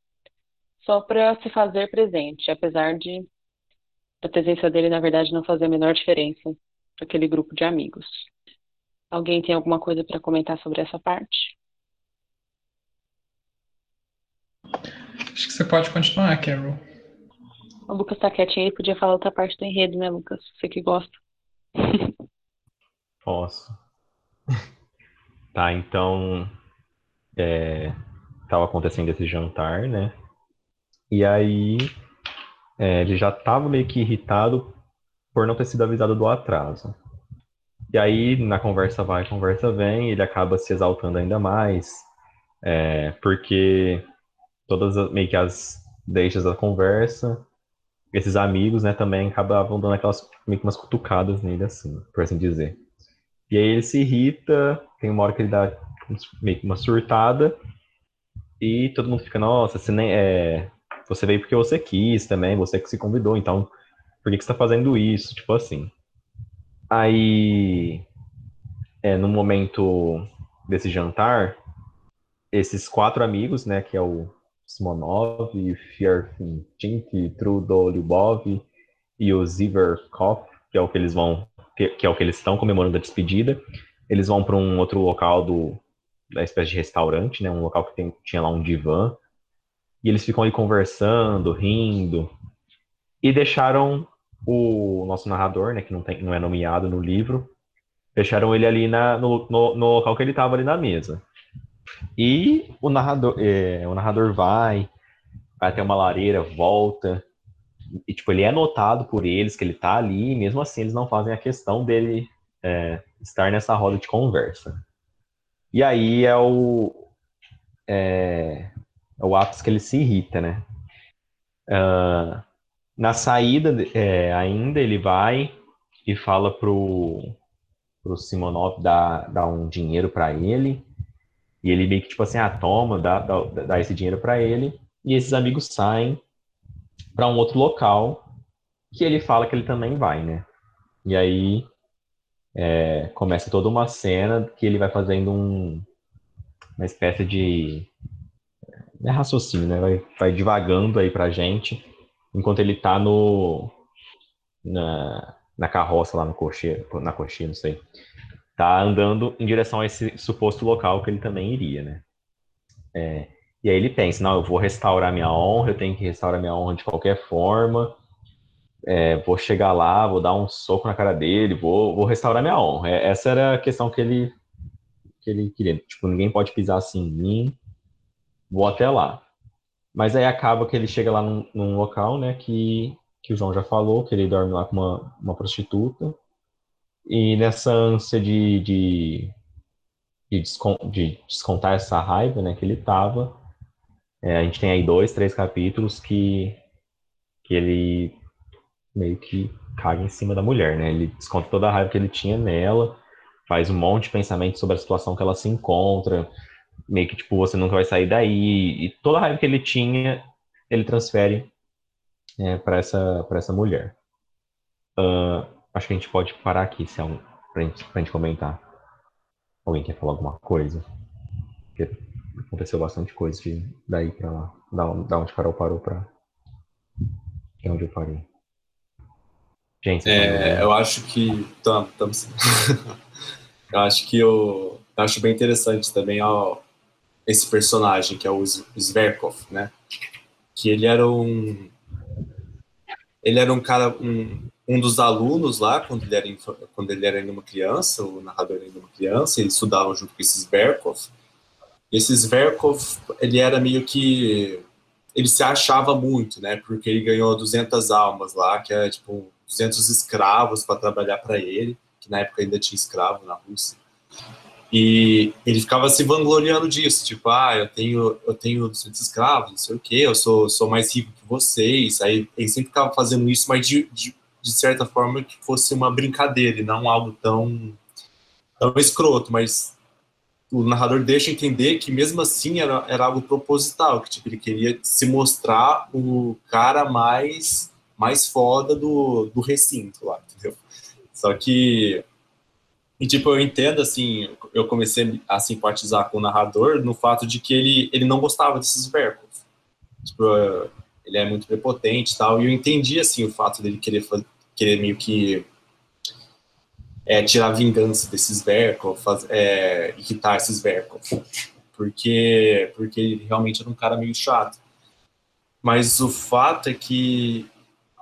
só para se fazer presente, apesar de a presença dele, na verdade, não fazer a menor diferença para aquele grupo de amigos. Alguém tem alguma coisa para comentar sobre essa parte? Acho que você pode continuar, Carol. O Lucas tá quietinho, ele podia falar outra parte do enredo, né, Lucas? Você que gosta. Posso. Tá, então. É, tava acontecendo esse jantar, né? E aí é, ele já estava meio que irritado por não ter sido avisado do atraso. E aí, na conversa vai, conversa vem, ele acaba se exaltando ainda mais, é, porque todas as, meio que as deixas da conversa, esses amigos, né, também acabavam dando aquelas meio que umas cutucadas nele, assim, por assim dizer. E aí ele se irrita, tem uma hora que ele dá meio que uma surtada, e todo mundo fica, nossa, você nem é, você veio porque você quis também, você que se convidou, então por que, que você está fazendo isso? Tipo assim. Aí, é, no momento desse jantar, esses quatro amigos, né, que é o Simonov, Fierfintink, Trudo Lyubov e o Ziverkov, que é o que eles vão, que é o que eles estão comemorando a despedida, eles vão para um outro local do da espécie de restaurante, né, um local que tem, tinha lá um divã e eles ficam ali conversando, rindo, e deixaram o nosso narrador, né, que não, tem, não é nomeado no livro, deixaram ele ali na, no, no, no local que ele estava ali na mesa. E o narrador, é, o narrador vai, vai até uma lareira, volta, e tipo, ele é notado por eles que ele está ali, e mesmo assim eles não fazem a questão dele é, estar nessa roda de conversa. E aí é o, é, é o ápice que ele se irrita, né? Uh, na saída, é, ainda, ele vai e fala pro, pro Simonov dar, dar um dinheiro para ele. E ele meio que, tipo assim, ah, toma, dá, dá, dá esse dinheiro para ele. E esses amigos saem para um outro local que ele fala que ele também vai, né? E aí é, começa toda uma cena que ele vai fazendo um, uma espécie de é raciocínio, né? Vai, vai divagando aí pra gente, enquanto ele tá no na, na carroça lá no cocheiro, na coxinha, não sei. Tá andando em direção a esse suposto local que ele também iria, né? É, e aí ele pensa, não, eu vou restaurar minha honra, eu tenho que restaurar minha honra de qualquer forma, é, vou chegar lá, vou dar um soco na cara dele, vou, vou restaurar minha honra. É, essa era a questão que ele, que ele queria. Tipo, ninguém pode pisar assim em mim, vou até lá. Mas aí acaba que ele chega lá num, num local, né, que, que o João já falou, que ele dorme lá com uma, uma prostituta. E nessa ânsia de, de, de, descon, de descontar essa raiva, né, que ele tava, é, a gente tem aí dois, três capítulos que, que ele meio que caga em cima da mulher, né? Ele desconta toda a raiva que ele tinha nela, faz um monte de pensamento sobre a situação que ela se encontra, meio que tipo, você nunca vai sair daí, e toda a raiva que ele tinha, ele transfere é, para essa, essa mulher. Uh, acho que a gente pode parar aqui, se é um, pra, gente, pra gente comentar. Alguém quer falar alguma coisa? Porque aconteceu bastante coisa de daí pra lá, da, da onde o Carol parou pra. De onde eu parei. Gente, é, eu acho que. Tamo, tamo eu acho que eu, eu, acho bem interessante também ó, esse personagem, que é o Zverkov, né? Que ele era um. Ele era um cara, um, um dos alunos lá, quando ele, era, quando ele era ainda uma criança, o narrador era ainda uma criança, eles estudavam junto com esse Zverkov. Esse Zverkov, ele era meio que. Ele se achava muito, né? Porque ele ganhou 200 almas lá, que é tipo 200 escravos para trabalhar para ele, que na época ainda tinha escravo na Rússia. E ele ficava se vangloriando disso, tipo, ah, eu tenho, eu tenho 200 escravos, não sei o quê, eu sou, sou mais rico que vocês. Aí ele sempre ficava fazendo isso, mas de, de, de certa forma que fosse uma brincadeira e não algo tão, tão escroto, mas o narrador deixa entender que mesmo assim era, era algo proposital, que tipo, ele queria se mostrar o cara mais mais foda do, do recinto lá, entendeu? Só que, e, tipo, eu entendo, assim, eu comecei a simpatizar com o narrador no fato de que ele, ele não gostava desses verbos. Tipo, ele é muito prepotente e tal, e eu entendi, assim, o fato dele querer, querer meio que é, tirar vingança desses Verkov, é, irritar esses Verkov, porque, porque ele realmente era um cara meio chato. Mas o fato é que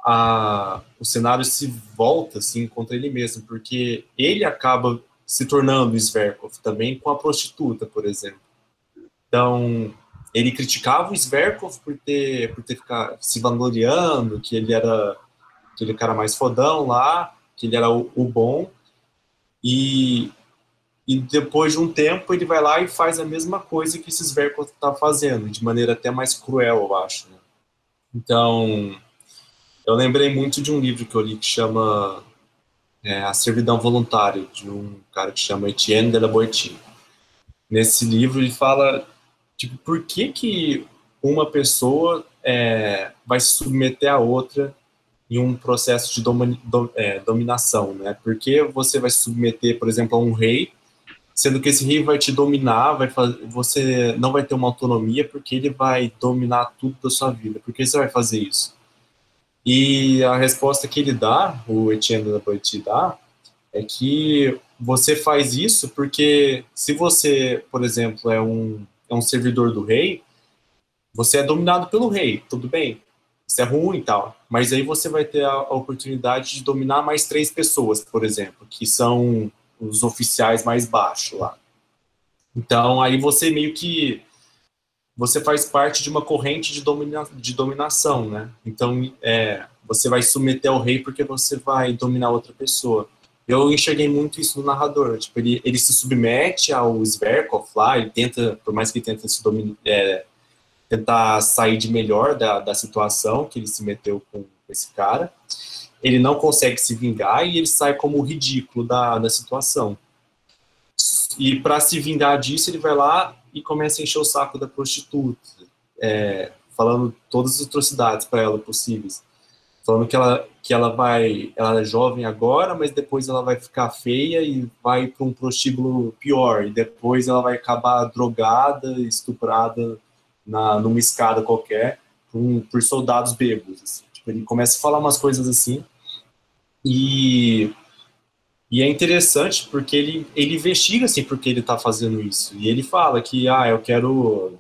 a, o cenário se volta assim contra ele mesmo, porque ele acaba se tornando Sverkov também com a prostituta, por exemplo. Então, ele criticava o Sverkov por ter por ter ficado se vangloriando, que ele era aquele cara mais fodão lá, que ele era o, o bom. E e depois de um tempo ele vai lá e faz a mesma coisa que esse Sverkov está fazendo, de maneira até mais cruel, eu acho. Né? Então, eu lembrei muito de um livro que eu li que chama é, A Servidão Voluntária, de um cara que chama Etienne de la Boétie. Nesse livro ele fala, tipo, por que que uma pessoa é, vai se submeter a outra em um processo de domi do, é, dominação, né? Por que você vai se submeter, por exemplo, a um rei, sendo que esse rei vai te dominar, vai fazer, você não vai ter uma autonomia porque ele vai dominar tudo da sua vida. Por que você vai fazer isso? E a resposta que ele dá, o Etienne Laboiti dá, é que você faz isso porque se você, por exemplo, é um, é um servidor do rei, você é dominado pelo rei, tudo bem, isso é ruim e tal, mas aí você vai ter a, a oportunidade de dominar mais três pessoas, por exemplo, que são os oficiais mais baixos lá. Então aí você meio que você faz parte de uma corrente de, domina, de dominação, né? Então, é, você vai submeter ao rei porque você vai dominar outra pessoa. Eu enxerguei muito isso no narrador. Tipo, ele, ele se submete ao Sverkov lá, ele tenta, por mais que ele tente se dominar, é, tentar sair de melhor da, da situação que ele se meteu com esse cara, ele não consegue se vingar e ele sai como ridículo da, da situação. E para se vingar disso, ele vai lá e começa a encher o saco da prostituta, é, falando todas as atrocidades para ela possíveis. Falando que ela, que ela vai, ela é jovem agora, mas depois ela vai ficar feia e vai para um prostíbulo pior, e depois ela vai acabar drogada, estuprada na, numa escada qualquer, por, por soldados bêbados. Assim. Tipo, ele começa a falar umas coisas assim, e e é interessante porque ele, ele investiga assim porque ele está fazendo isso. E ele fala que, ah, eu quero.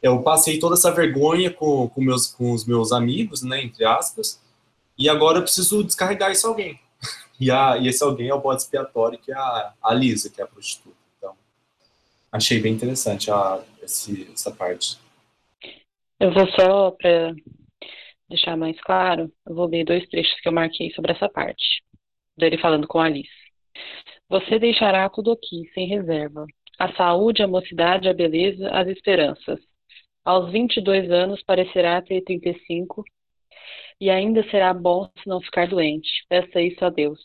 Eu passei toda essa vergonha com, com, meus, com os meus amigos, né, entre aspas, e agora eu preciso descarregar isso alguém. E, a, e esse alguém é o bode expiatório, que é a, a Lisa, que é a prostituta. Então, achei bem interessante a, esse, essa parte. Eu vou só, para deixar mais claro, eu vou ler dois trechos que eu marquei sobre essa parte dele falando com Alice. Você deixará tudo aqui, sem reserva. A saúde, a mocidade, a beleza, as esperanças. Aos 22 anos parecerá ter 35 e ainda será bom se não ficar doente. Peça isso a Deus.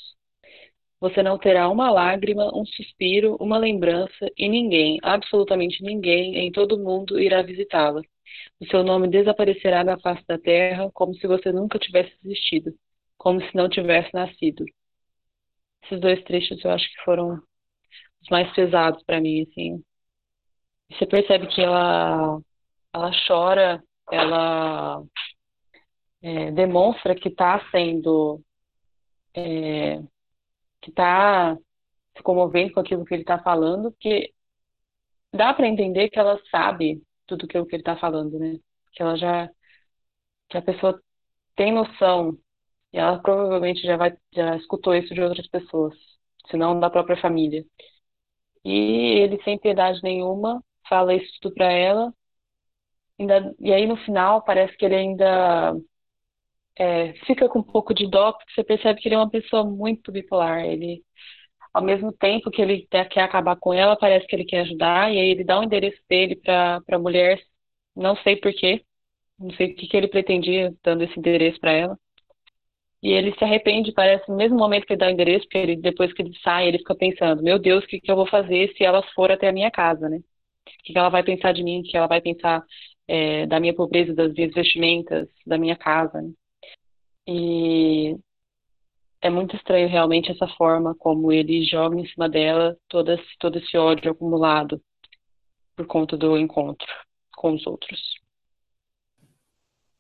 Você não terá uma lágrima, um suspiro, uma lembrança e ninguém, absolutamente ninguém em todo o mundo irá visitá-la. O seu nome desaparecerá da face da terra como se você nunca tivesse existido, como se não tivesse nascido esses dois trechos eu acho que foram os mais pesados para mim, assim. Você percebe que ela, ela chora, ela é, demonstra que está sendo, é, que está se comovendo com aquilo que ele está falando, que dá para entender que ela sabe tudo que, que ele está falando, né? Que ela já, que a pessoa tem noção e ela provavelmente já, vai, já escutou isso de outras pessoas, se não da própria família. E ele, sem piedade nenhuma, fala isso tudo para ela. Ainda, e aí, no final, parece que ele ainda é, fica com um pouco de dó, porque você percebe que ele é uma pessoa muito bipolar. Ele, ao mesmo tempo que ele quer acabar com ela, parece que ele quer ajudar, e aí ele dá o endereço dele para a mulher, não sei porquê, não sei o que, que ele pretendia dando esse endereço para ela. E ele se arrepende, parece, no mesmo momento que ele dá o endereço, porque ele, depois que ele sai, ele fica pensando, meu Deus, o que, que eu vou fazer se ela for até a minha casa, né? O que, que ela vai pensar de mim, o que ela vai pensar é, da minha pobreza, das minhas vestimentas, da minha casa, né? E é muito estranho realmente essa forma como ele joga em cima dela todo esse, todo esse ódio acumulado por conta do encontro com os outros.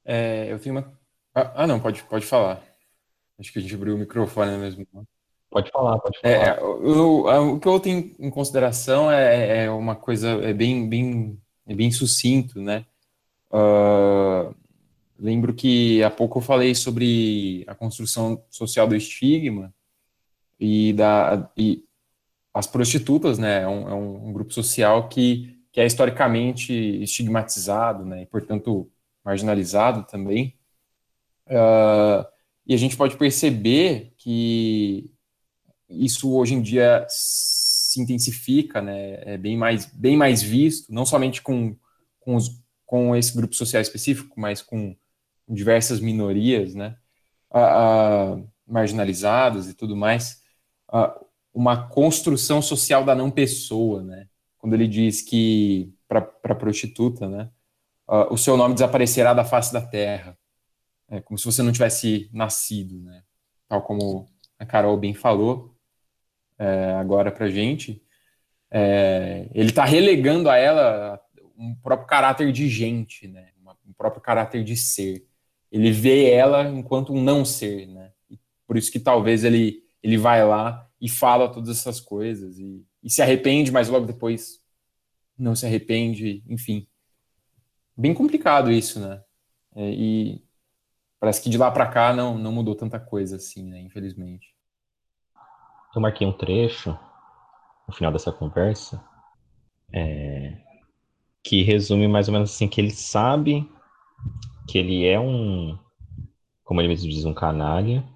É, eu tenho uma. Ah, ah não, pode, pode falar. Acho que a gente abriu o microfone mesmo. Pode falar, pode falar. É, o, o, que eu tenho em consideração é, é uma coisa é bem, bem, é bem sucinto, né? Uh, lembro que há pouco eu falei sobre a construção social do estigma e, da, e as prostitutas, né? É um, é um grupo social que, que é historicamente estigmatizado, né? E, portanto, marginalizado também. Uh, e a gente pode perceber que isso hoje em dia se intensifica, né? É bem mais, bem mais visto, não somente com, com, os, com esse grupo social específico, mas com diversas minorias, né? marginalizadas e tudo mais. uma construção social da não pessoa, né? Quando ele diz que para prostituta, né? o seu nome desaparecerá da face da terra. É como se você não tivesse nascido, né? Tal como a Carol bem falou é, agora pra gente. É, ele está relegando a ela um próprio caráter de gente, né? Um próprio caráter de ser. Ele vê ela enquanto um não ser, né? Por isso que talvez ele, ele vai lá e fala todas essas coisas e, e se arrepende, mas logo depois não se arrepende, enfim. Bem complicado isso, né? É, e parece que de lá para cá não, não mudou tanta coisa assim, né? Infelizmente. Eu marquei um trecho no final dessa conversa é, que resume mais ou menos assim que ele sabe que ele é um, como ele mesmo diz, um canalha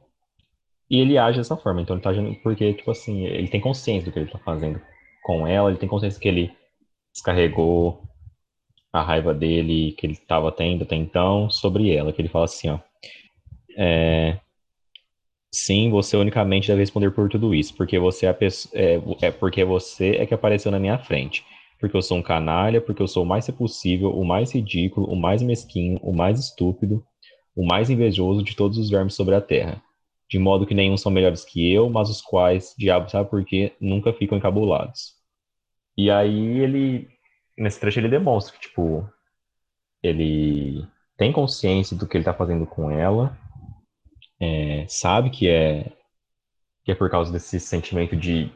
e ele age dessa forma. Então ele tá agindo porque, tipo assim, ele tem consciência do que ele tá fazendo com ela, ele tem consciência que ele descarregou a raiva dele que ele estava tendo até então sobre ela, que ele fala assim, ó, é, sim, você unicamente deve responder por tudo isso, porque você é, pessoa, é, é, porque você é que apareceu na minha frente. porque eu sou um canalha, porque eu sou o mais repulsível, o mais ridículo, o mais mesquinho, o mais estúpido, o mais invejoso de todos os vermes sobre a terra. De modo que nenhum são melhores que eu, mas os quais, diabo sabe por quê, nunca ficam encabulados. E aí ele, nesse trecho ele demonstra que, tipo, ele tem consciência do que ele tá fazendo com ela, é, sabe que é que é por causa desse sentimento de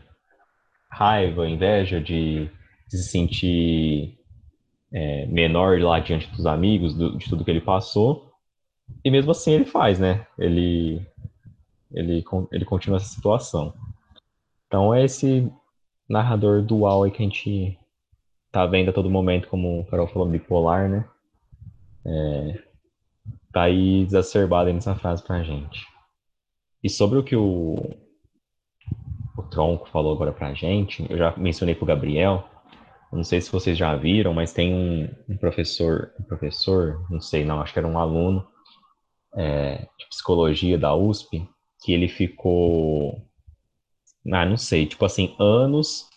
raiva, inveja, de, de se sentir é, menor lá diante dos amigos, do, de tudo que ele passou. E mesmo assim ele faz, né? Ele, ele, ele continua essa situação. Então é esse narrador dual aí que a gente tá vendo a todo momento, como o Carol falou, bipolar, né? É, tá aí exacerbado aí nessa frase pra gente. E sobre o que o, o Tronco falou agora pra gente, eu já mencionei pro Gabriel, não sei se vocês já viram, mas tem um, um professor, um professor, não sei, não, acho que era um aluno é, de psicologia da USP, que ele ficou, ah, não sei, tipo assim, anos,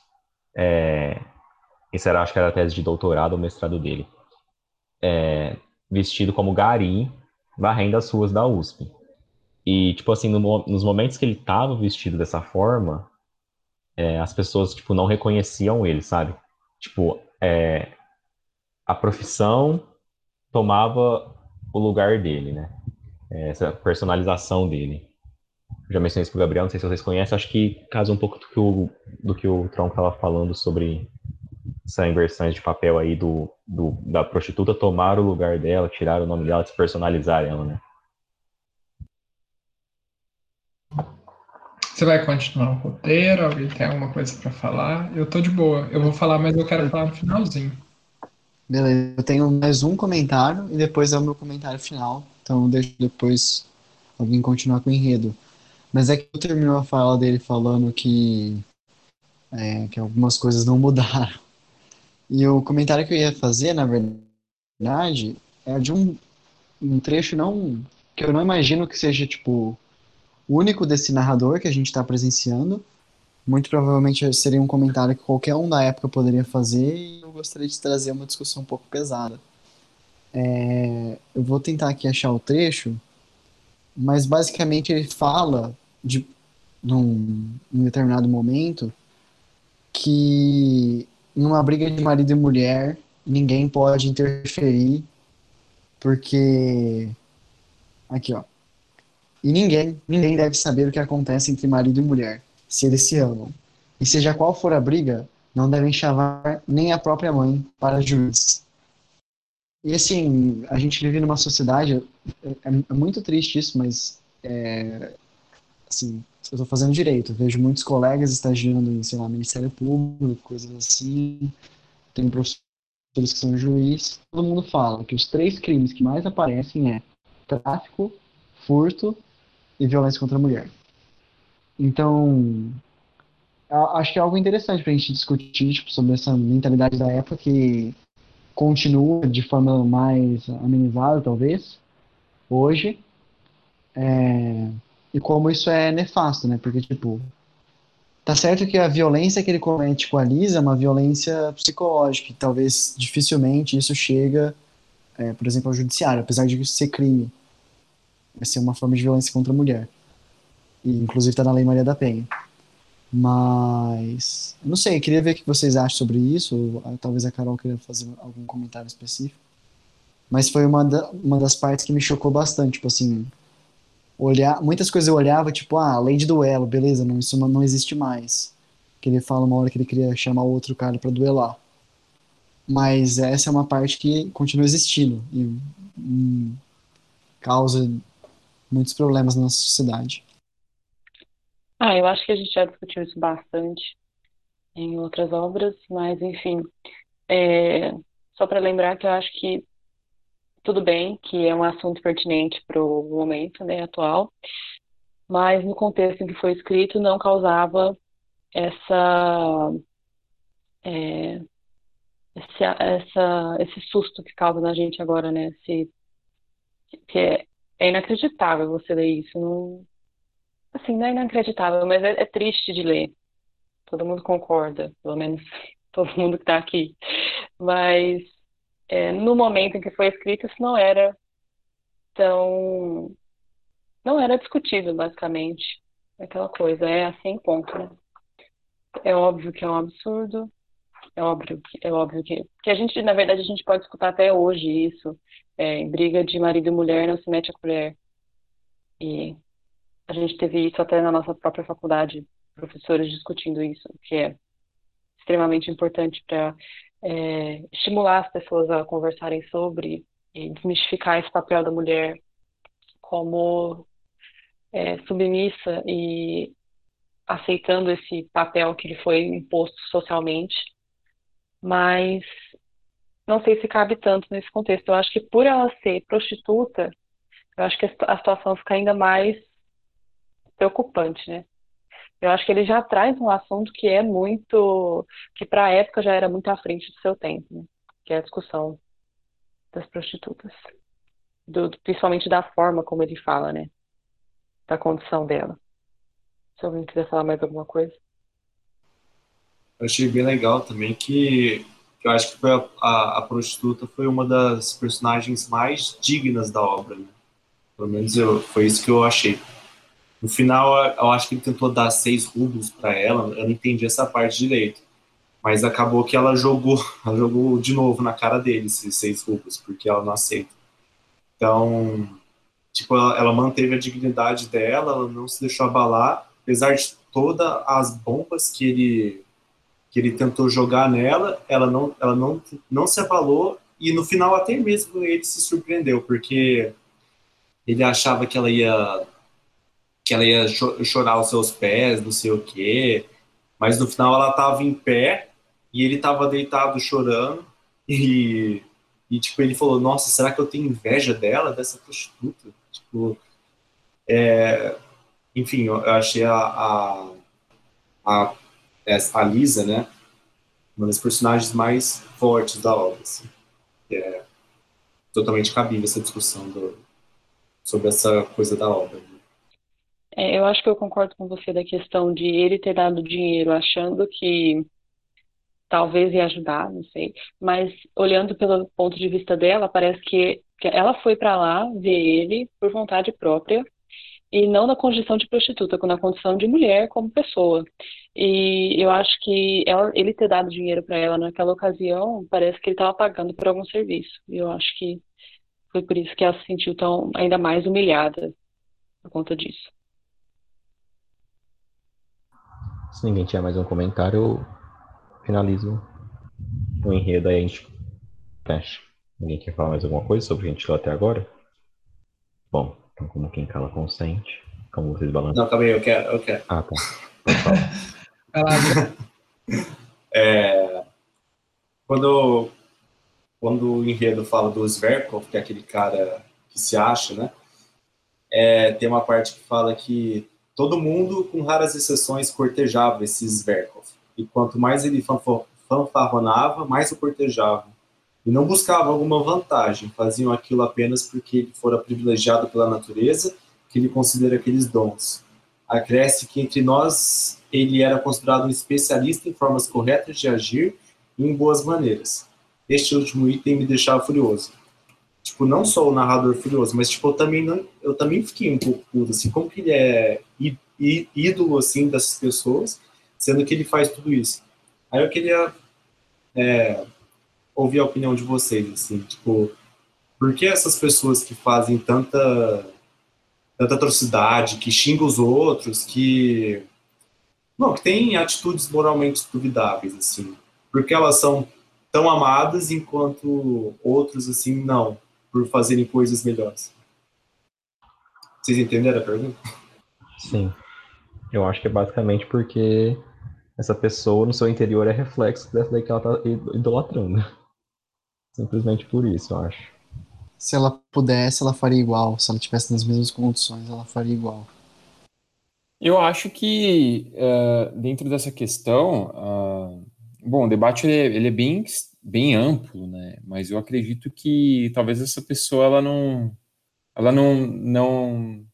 é, isso era, acho que era a tese de doutorado ou mestrado dele, é, vestido como gari, varrendo as ruas da USP. E, tipo assim, no, nos momentos que ele tava vestido dessa forma, é, as pessoas, tipo, não reconheciam ele, sabe? Tipo, é, a profissão tomava o lugar dele, né? É, essa personalização dele. Já mencionei isso pro Gabriel, não sei se vocês conhecem, acho que casa um pouco do que o, do que o Tronco estava falando sobre essa inversão de papel aí do, do, da prostituta tomar o lugar dela, tirar o nome dela, despersonalizar ela, né? Você vai continuar o roteiro? Alguém tem alguma coisa para falar? Eu tô de boa. Eu vou falar, mas eu quero falar no finalzinho. Beleza, eu tenho mais um comentário e depois é o meu comentário final. Então deixa depois alguém continuar com o enredo. Mas é que eu terminou a fala dele falando que, é, que algumas coisas não mudaram. E o comentário que eu ia fazer, na verdade, é de um, um trecho não que eu não imagino que seja tipo o único desse narrador que a gente está presenciando. Muito provavelmente seria um comentário que qualquer um da época poderia fazer e eu gostaria de trazer uma discussão um pouco pesada. É, eu vou tentar aqui achar o trecho, mas basicamente ele fala de num, num determinado momento que numa briga de marido e mulher ninguém pode interferir porque aqui ó e ninguém, ninguém deve saber o que acontece entre marido e mulher, se eles se amam. E seja qual for a briga, não devem chamar nem a própria mãe para juiz. E assim, a gente vive numa sociedade, é, é muito triste isso, mas é, assim, eu estou fazendo direito. Eu vejo muitos colegas estagiando em, sei lá, Ministério Público, coisas assim. Tem professores que são juiz. Todo mundo fala que os três crimes que mais aparecem é tráfico, furto e violência contra a mulher. Então, acho que é algo interessante para a gente discutir tipo, sobre essa mentalidade da época que continua de forma mais amenizada, talvez, hoje, é, e como isso é nefasto, né? Porque, tipo, tá certo que a violência que ele comete com a Lisa é uma violência psicológica, e talvez dificilmente isso chega, é, por exemplo, ao judiciário, apesar de ser crime vai ser uma forma de violência contra a mulher. E, inclusive está na Lei Maria da Penha. Mas, não sei, queria ver o que vocês acham sobre isso. Ou, talvez a Carol queira fazer algum comentário específico. Mas foi uma, da, uma das partes que me chocou bastante. Tipo assim, olhar, muitas coisas eu olhava, tipo, ah, lei de duelo, beleza, não, isso não, existe mais. Que ele fala uma hora que ele queria chamar outro cara para duelar. Mas essa é uma parte que continua existindo e hum, causa muitos problemas na nossa sociedade. Ah, eu acho que a gente já discutiu isso bastante em outras obras, mas enfim, é, só para lembrar que eu acho que tudo bem que é um assunto pertinente para o momento né, atual, mas no contexto em que foi escrito não causava essa, é, esse, essa, esse susto que causa na gente agora, né? Esse, que é, é inacreditável você ler isso. Não... Assim, não é inacreditável, mas é, é triste de ler. Todo mundo concorda, pelo menos todo mundo que está aqui. Mas é, no momento em que foi escrito, isso não era tão. não era discutido, basicamente. Aquela coisa, é assim, ponto, né? É óbvio que é um absurdo, é óbvio que, é óbvio que, que a gente, na verdade, a gente pode escutar até hoje isso, é, em briga de marido e mulher não se mete a colher. E a gente teve isso até na nossa própria faculdade, professores discutindo isso, que é extremamente importante para é, estimular as pessoas a conversarem sobre e desmistificar esse papel da mulher como é, submissa e aceitando esse papel que lhe foi imposto socialmente, mas não sei se cabe tanto nesse contexto. Eu acho que por ela ser prostituta, eu acho que a situação fica ainda mais preocupante, né? Eu acho que ele já traz um assunto que é muito, que para a época já era muito à frente do seu tempo, né? que é a discussão das prostitutas, do, principalmente da forma como ele fala, né, da condição dela. Se alguém quiser falar mais alguma coisa. Eu achei bem legal também que, que eu acho que foi a, a, a, prostituta foi uma das personagens mais dignas da obra, né? Pelo menos eu, foi isso que eu achei. No final, eu acho que ele tentou dar seis rublos para ela, eu não entendi essa parte direito. Mas acabou que ela jogou, ela jogou de novo na cara dele esses seis rublos, porque ela não aceita. Então, tipo, ela, ela manteve a dignidade dela, ela não se deixou abalar, apesar de todas as bombas que ele que ele tentou jogar nela, ela não, ela não, não se abalou e no final até mesmo ele se surpreendeu porque ele achava que ela ia que ela ia chorar aos seus pés, não sei o quê. Mas no final ela estava em pé e ele estava deitado chorando e, e tipo ele falou: Nossa, será que eu tenho inveja dela, dessa prostituta? Tipo, é, enfim, eu achei a, a, a, a Lisa, né, uma das personagens mais fortes da obra. Assim. É totalmente cabível essa discussão do, sobre essa coisa da obra. Né? É, eu acho que eu concordo com você da questão de ele ter dado dinheiro achando que talvez ia ajudar, não sei. Mas olhando pelo ponto de vista dela, parece que, que ela foi para lá ver ele por vontade própria e não na condição de prostituta, na condição de mulher como pessoa. E eu acho que ela, ele ter dado dinheiro para ela naquela ocasião, parece que ele estava pagando por algum serviço. E eu acho que foi por isso que ela se sentiu tão ainda mais humilhada por conta disso. Se ninguém tiver mais um comentário, eu finalizo o enredo aí a gente fecha. Ninguém quer falar mais alguma coisa sobre o que a gente falou até agora? Bom, então como quem cala consente, como vocês balançam. Não, aí, eu quero, eu quero. Ah, tá. é, quando, quando o enredo fala do Zverkov, que é aquele cara que se acha, né? É, tem uma parte que fala que Todo mundo, com raras exceções, cortejava esse Zverkov. E quanto mais ele fanfarronava, mais o cortejavam. E não buscavam alguma vantagem, faziam aquilo apenas porque ele fora privilegiado pela natureza, que ele considera aqueles dons. Acresce que entre nós ele era considerado um especialista em formas corretas de agir e em boas maneiras. Este último item me deixava furioso tipo, não só o narrador furioso, mas, tipo, eu também, não, eu também fiquei um pouco puto, assim, como que ele é ídolo, assim, dessas pessoas, sendo que ele faz tudo isso. Aí eu queria é, ouvir a opinião de vocês, assim, tipo, por que essas pessoas que fazem tanta, tanta atrocidade, que xingam os outros, que... Não, que têm atitudes moralmente duvidáveis, assim, porque elas são tão amadas enquanto outros, assim, não por fazerem coisas melhores. Vocês entenderam a pergunta? Sim. Eu acho que é basicamente porque essa pessoa no seu interior é reflexo dessa daí que ela tá idolatrando. Simplesmente por isso, eu acho. Se ela pudesse, ela faria igual. Se ela tivesse nas mesmas condições, ela faria igual. Eu acho que uh, dentro dessa questão, uh, bom, o debate ele é, ele é bem bem amplo, né? Mas eu acredito que talvez essa pessoa ela não ela não não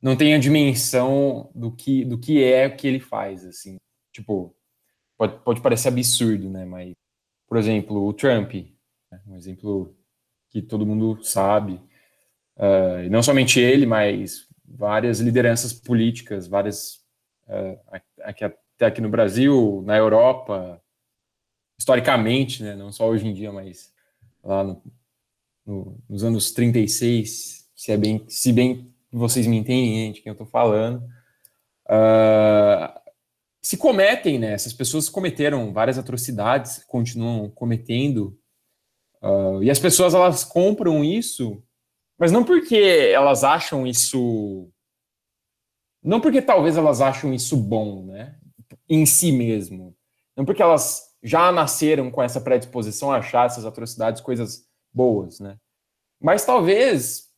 não tenha dimensão do que do que é o que ele faz, assim. Tipo, pode, pode parecer absurdo, né? Mas por exemplo, o Trump, né, um exemplo que todo mundo sabe, uh, e não somente ele, mas várias lideranças políticas, várias uh, aqui, até aqui no Brasil, na Europa, historicamente, né, não só hoje em dia, mas lá no, no, nos anos 36, se, é bem, se bem vocês me entendem de quem eu estou falando, uh, se cometem, né, essas pessoas cometeram várias atrocidades, continuam cometendo, uh, e as pessoas elas compram isso, mas não porque elas acham isso, não porque talvez elas acham isso bom, né, em si mesmo, não porque elas já nasceram com essa predisposição a achar essas atrocidades coisas boas, né? Mas talvez,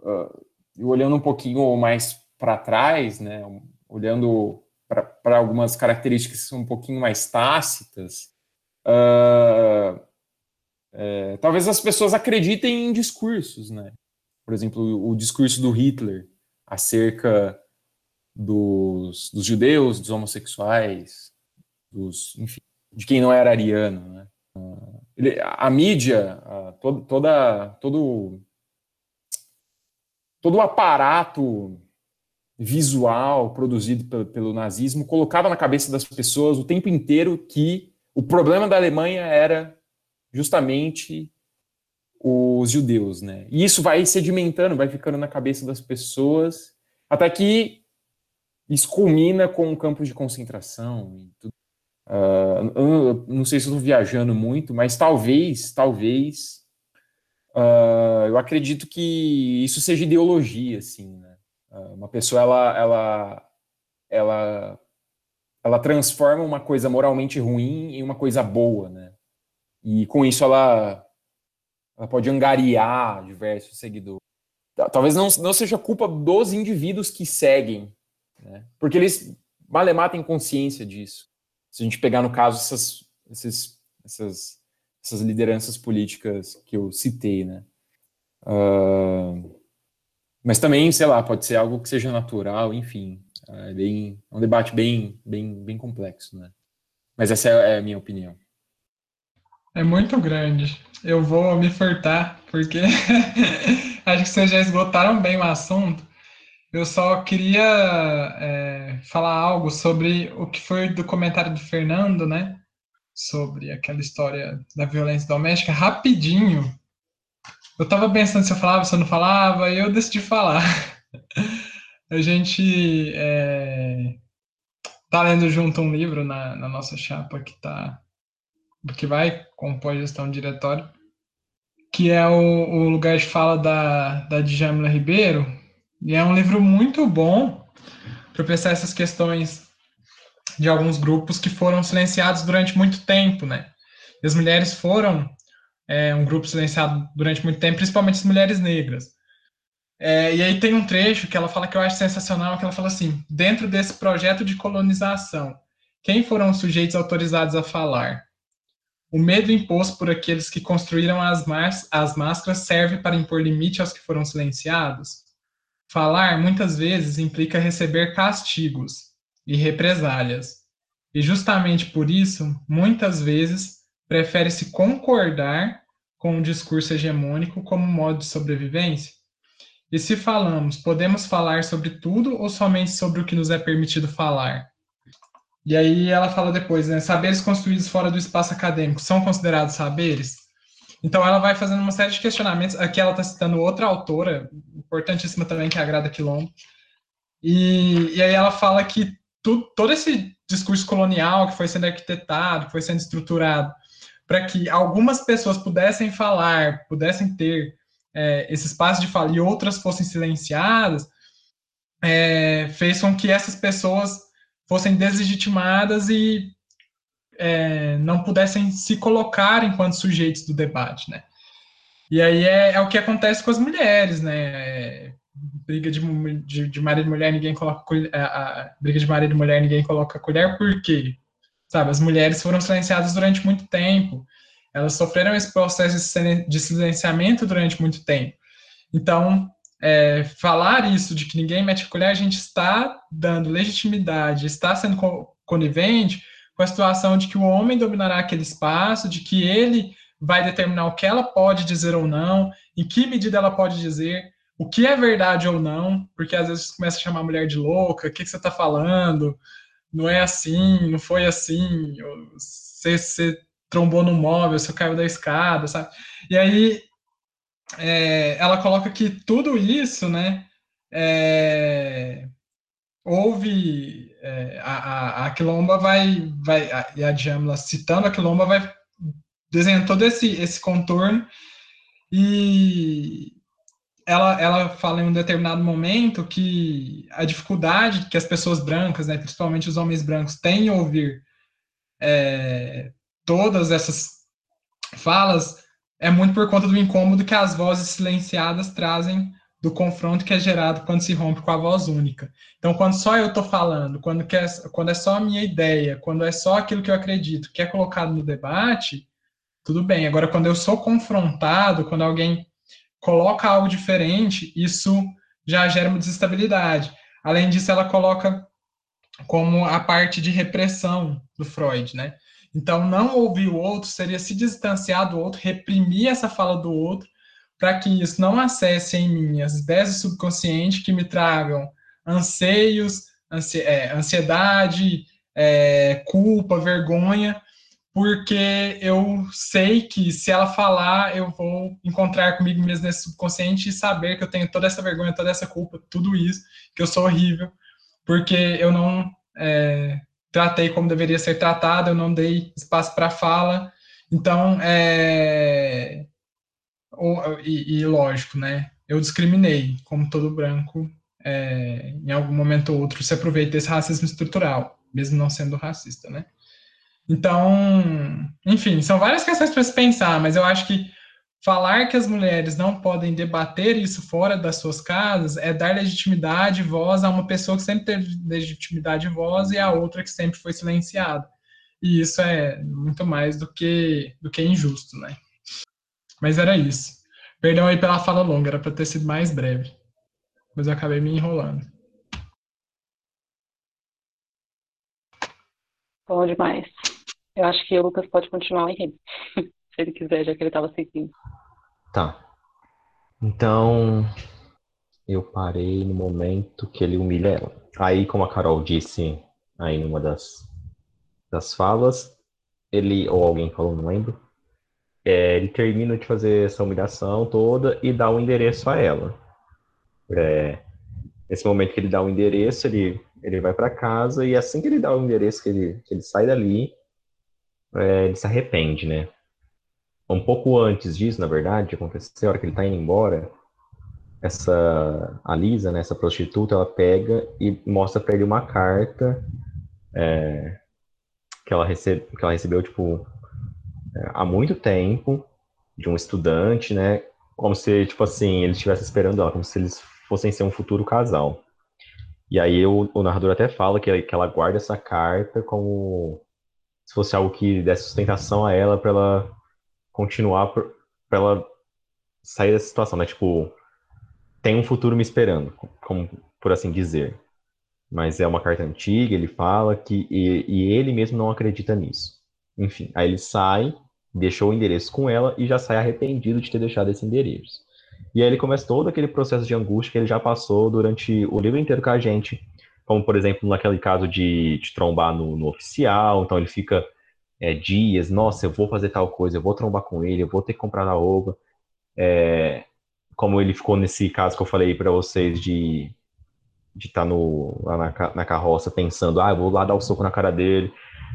uh, olhando um pouquinho mais para trás, né, olhando para algumas características que são um pouquinho mais tácitas, uh, é, talvez as pessoas acreditem em discursos, né? Por exemplo, o, discurso do Hitler acerca dos, dos judeus, dos homossexuais, dos, enfim, de quem não era ariano. Né? Ele, a mídia, a, todo, toda, todo, todo o aparato visual produzido pelo, pelo, nazismo colocava na cabeça das pessoas o tempo inteiro que o problema da Alemanha era justamente os judeus, né? E isso vai sedimentando, vai ficando na cabeça das pessoas, até que isso culmina com campos de concentração e tudo Uh, não sei se estou viajando muito, mas talvez, talvez, uh, eu acredito que isso seja ideologia, assim, né? Uh, uma pessoa, ela, ela, ela, ela transforma uma coisa moralmente ruim em uma coisa boa, né? E com isso ela, ela pode angariar diversos seguidores. Talvez não, não seja culpa dos indivíduos que seguem, né? Porque eles malemar têm consciência disso se a gente pegar no caso essas, esses, essas, essas lideranças políticas que eu citei, né? Uh, mas também, sei lá, pode ser algo que seja natural, enfim, é bem, é um debate bem, bem, bem complexo, né? Mas essa é, é a minha opinião. É muito grande. Eu vou me furtar, porque acho que vocês já esgotaram bem o assunto. Eu só queria é, falar algo sobre o que foi do comentário do Fernando, né? Sobre aquela história da violência doméstica, rapidinho. Eu tava pensando se eu falava, se eu não falava, e eu decidi falar. A gente é, tá lendo junto um livro na, na nossa chapa que tá que vai compor a gestão do diretório, que é o, o lugar de fala da, da Djamila Ribeiro, e é um livro muito bom para pensar essas questões de alguns grupos que foram silenciados durante muito tempo, né? E as mulheres foram é, um grupo silenciado durante muito tempo, principalmente as mulheres negras. É, e aí tem um trecho que ela fala que eu acho sensacional, que ela fala assim, dentro desse projeto de colonização, quem foram os sujeitos autorizados a falar? O medo imposto por aqueles que construíram as, as máscaras serve para impor limite aos que foram silenciados? Falar muitas vezes implica receber castigos e represálias. E justamente por isso, muitas vezes, prefere-se concordar com o discurso hegemônico como modo de sobrevivência? E se falamos, podemos falar sobre tudo ou somente sobre o que nos é permitido falar? E aí ela fala depois, né? Saberes construídos fora do espaço acadêmico são considerados saberes? Então ela vai fazendo uma série de questionamentos. Aqui ela está citando outra autora, importantíssima também, que é a Grada Quilombo. E, e aí ela fala que tu, todo esse discurso colonial que foi sendo arquitetado, que foi sendo estruturado, para que algumas pessoas pudessem falar, pudessem ter é, esse espaço de fala e outras fossem silenciadas, é, fez com que essas pessoas fossem deslegitimadas e é, não pudessem se colocar enquanto sujeitos do debate, né? E aí é, é o que acontece com as mulheres, né? Briga de, de, de, marido e mulher, ninguém coloca a, briga de marido e mulher, ninguém coloca a colher, por quê? Sabe, as mulheres foram silenciadas durante muito tempo, elas sofreram esse processo de silenciamento durante muito tempo. Então, é, falar isso de que ninguém mete a colher, a gente está dando legitimidade, está sendo conivente com a situação de que o homem dominará aquele espaço, de que ele vai determinar o que ela pode dizer ou não, em que medida ela pode dizer, o que é verdade ou não, porque às vezes começa a chamar a mulher de louca, o que, que você está falando, não é assim, não foi assim, você, você trombou no móvel, você caiu da escada, sabe? E aí é, ela coloca que tudo isso, né, é, houve é, a, a, Quilomba vai, vai e a Djamila citando a Quilomba vai desenhando todo esse, esse contorno e ela, ela fala em um determinado momento que a dificuldade que as pessoas brancas, né, principalmente os homens brancos, têm em ouvir é, todas essas falas é muito por conta do incômodo que as vozes silenciadas trazem do confronto que é gerado quando se rompe com a voz única. Então, quando só eu estou falando, quando, é, quando é só a minha ideia, quando é só aquilo que eu acredito que é colocado no debate, tudo bem. Agora, quando eu sou confrontado, quando alguém coloca algo diferente, isso já gera uma desestabilidade. Além disso, ela coloca como a parte de repressão do Freud, né? Então, não ouvir o outro seria se distanciar do outro, reprimir essa fala do outro, para que isso não acesse em mim as ideias do subconsciente que me tragam anseios, é, ansiedade, é, culpa, vergonha, porque eu sei que se ela falar, eu vou encontrar comigo mesmo nesse subconsciente e saber que eu tenho toda essa vergonha, toda essa culpa, tudo isso, que eu sou horrível, porque eu não é, tratei como deveria ser tratado, eu não dei espaço para fala. Então, é, e, e, lógico, né? Eu discriminei, como todo branco, é, em algum momento ou outro, se aproveita desse racismo estrutural, mesmo não sendo racista, né? Então, enfim, são várias questões para se pensar, mas eu acho que falar que as mulheres não podem debater isso fora das suas casas é dar legitimidade e voz a uma pessoa que sempre teve legitimidade e voz e a outra que sempre foi silenciada. E isso é muito mais do que, do que injusto, né? Mas era isso. Perdão aí pela fala longa, era para ter sido mais breve. Mas eu acabei me enrolando. Bom demais. Eu acho que o Lucas pode continuar enredo, se ele quiser, já que ele estava seguindo. Tá. Então, eu parei no momento que ele humilha ela. Aí, como a Carol disse aí numa das, das falas, ele, ou alguém falou, não lembro, é, ele termina de fazer essa humilhação toda e dá o um endereço a ela. É, nesse momento que ele dá o um endereço, ele, ele vai para casa e assim que ele dá o endereço, que ele, que ele sai dali, é, ele se arrepende, né? Um pouco antes disso, na verdade, aconteceu, a hora que ele tá indo embora, essa, a Lisa, né, essa prostituta, ela pega e mostra para ele uma carta é, que, ela recebe, que ela recebeu, tipo, há muito tempo, de um estudante, né, como se, tipo assim, ele estivesse esperando ela, como se eles fossem ser um futuro casal. E aí o, o narrador até fala que, que ela guarda essa carta como se fosse algo que desse sustentação a ela para ela continuar, para ela sair dessa situação, né? Tipo, tem um futuro me esperando, como por assim dizer. Mas é uma carta antiga, ele fala que e, e ele mesmo não acredita nisso. Enfim, aí ele sai, deixou o endereço com ela e já sai arrependido de ter deixado esse endereço. E aí ele começa todo aquele processo de angústia que ele já passou durante o livro inteiro com a gente, como por exemplo naquele caso de, de trombar no, no, oficial, então ele fica é, dias, nossa, eu vou fazer tal coisa, eu vou trombar com ele, eu vou ter que comprar na roupa, é, como ele ficou nesse caso que eu falei para vocês de de estar tá no, lá na, na carroça pensando, ah, eu vou lá dar o um soco na cara dele,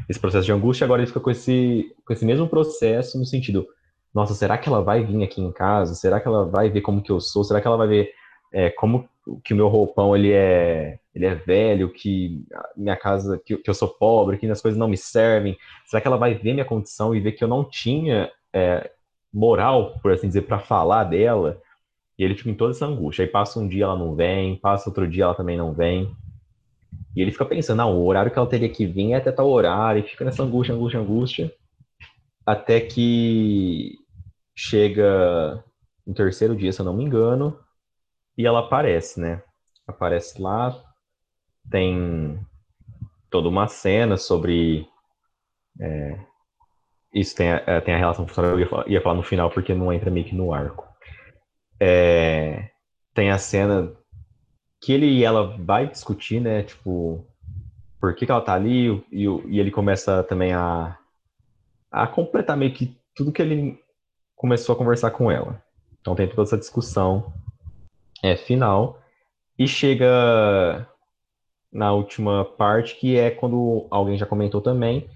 esse processo de angústia, agora ele fica com esse, com esse mesmo processo no sentido, nossa, será que ela vai vir aqui em casa? Será que ela vai ver como que eu sou? Será que ela vai ver é, como que o meu roupão ele é ele é velho, que minha casa, que, que, eu sou pobre, que as coisas não me servem? Será que ela vai ver minha condição e ver que eu não tinha é, moral, por assim dizer, para falar dela? E ele fica em toda essa angústia. Aí passa um dia ela não vem, passa outro dia ela também não vem. E ele fica pensando, não, o horário que ela teria que vir é até tal horário, e fica nessa angústia, angústia, angústia. Até que chega no terceiro dia, se eu não me engano, e ela aparece, né? Aparece lá, tem toda uma cena sobre É, isso tem a, é, tem a relação funcional, eu ia falar, ia falar, no final porque não entra meio que no arco. É, tem a cena que ele e ela vai discutir, né? Tipo, por que, que ela tá ali, e, e ele começa também a, a completar meio que tudo que ele começou a conversar com ela. Então tem toda essa discussão é, final. E chega na última parte, que é quando alguém já comentou também,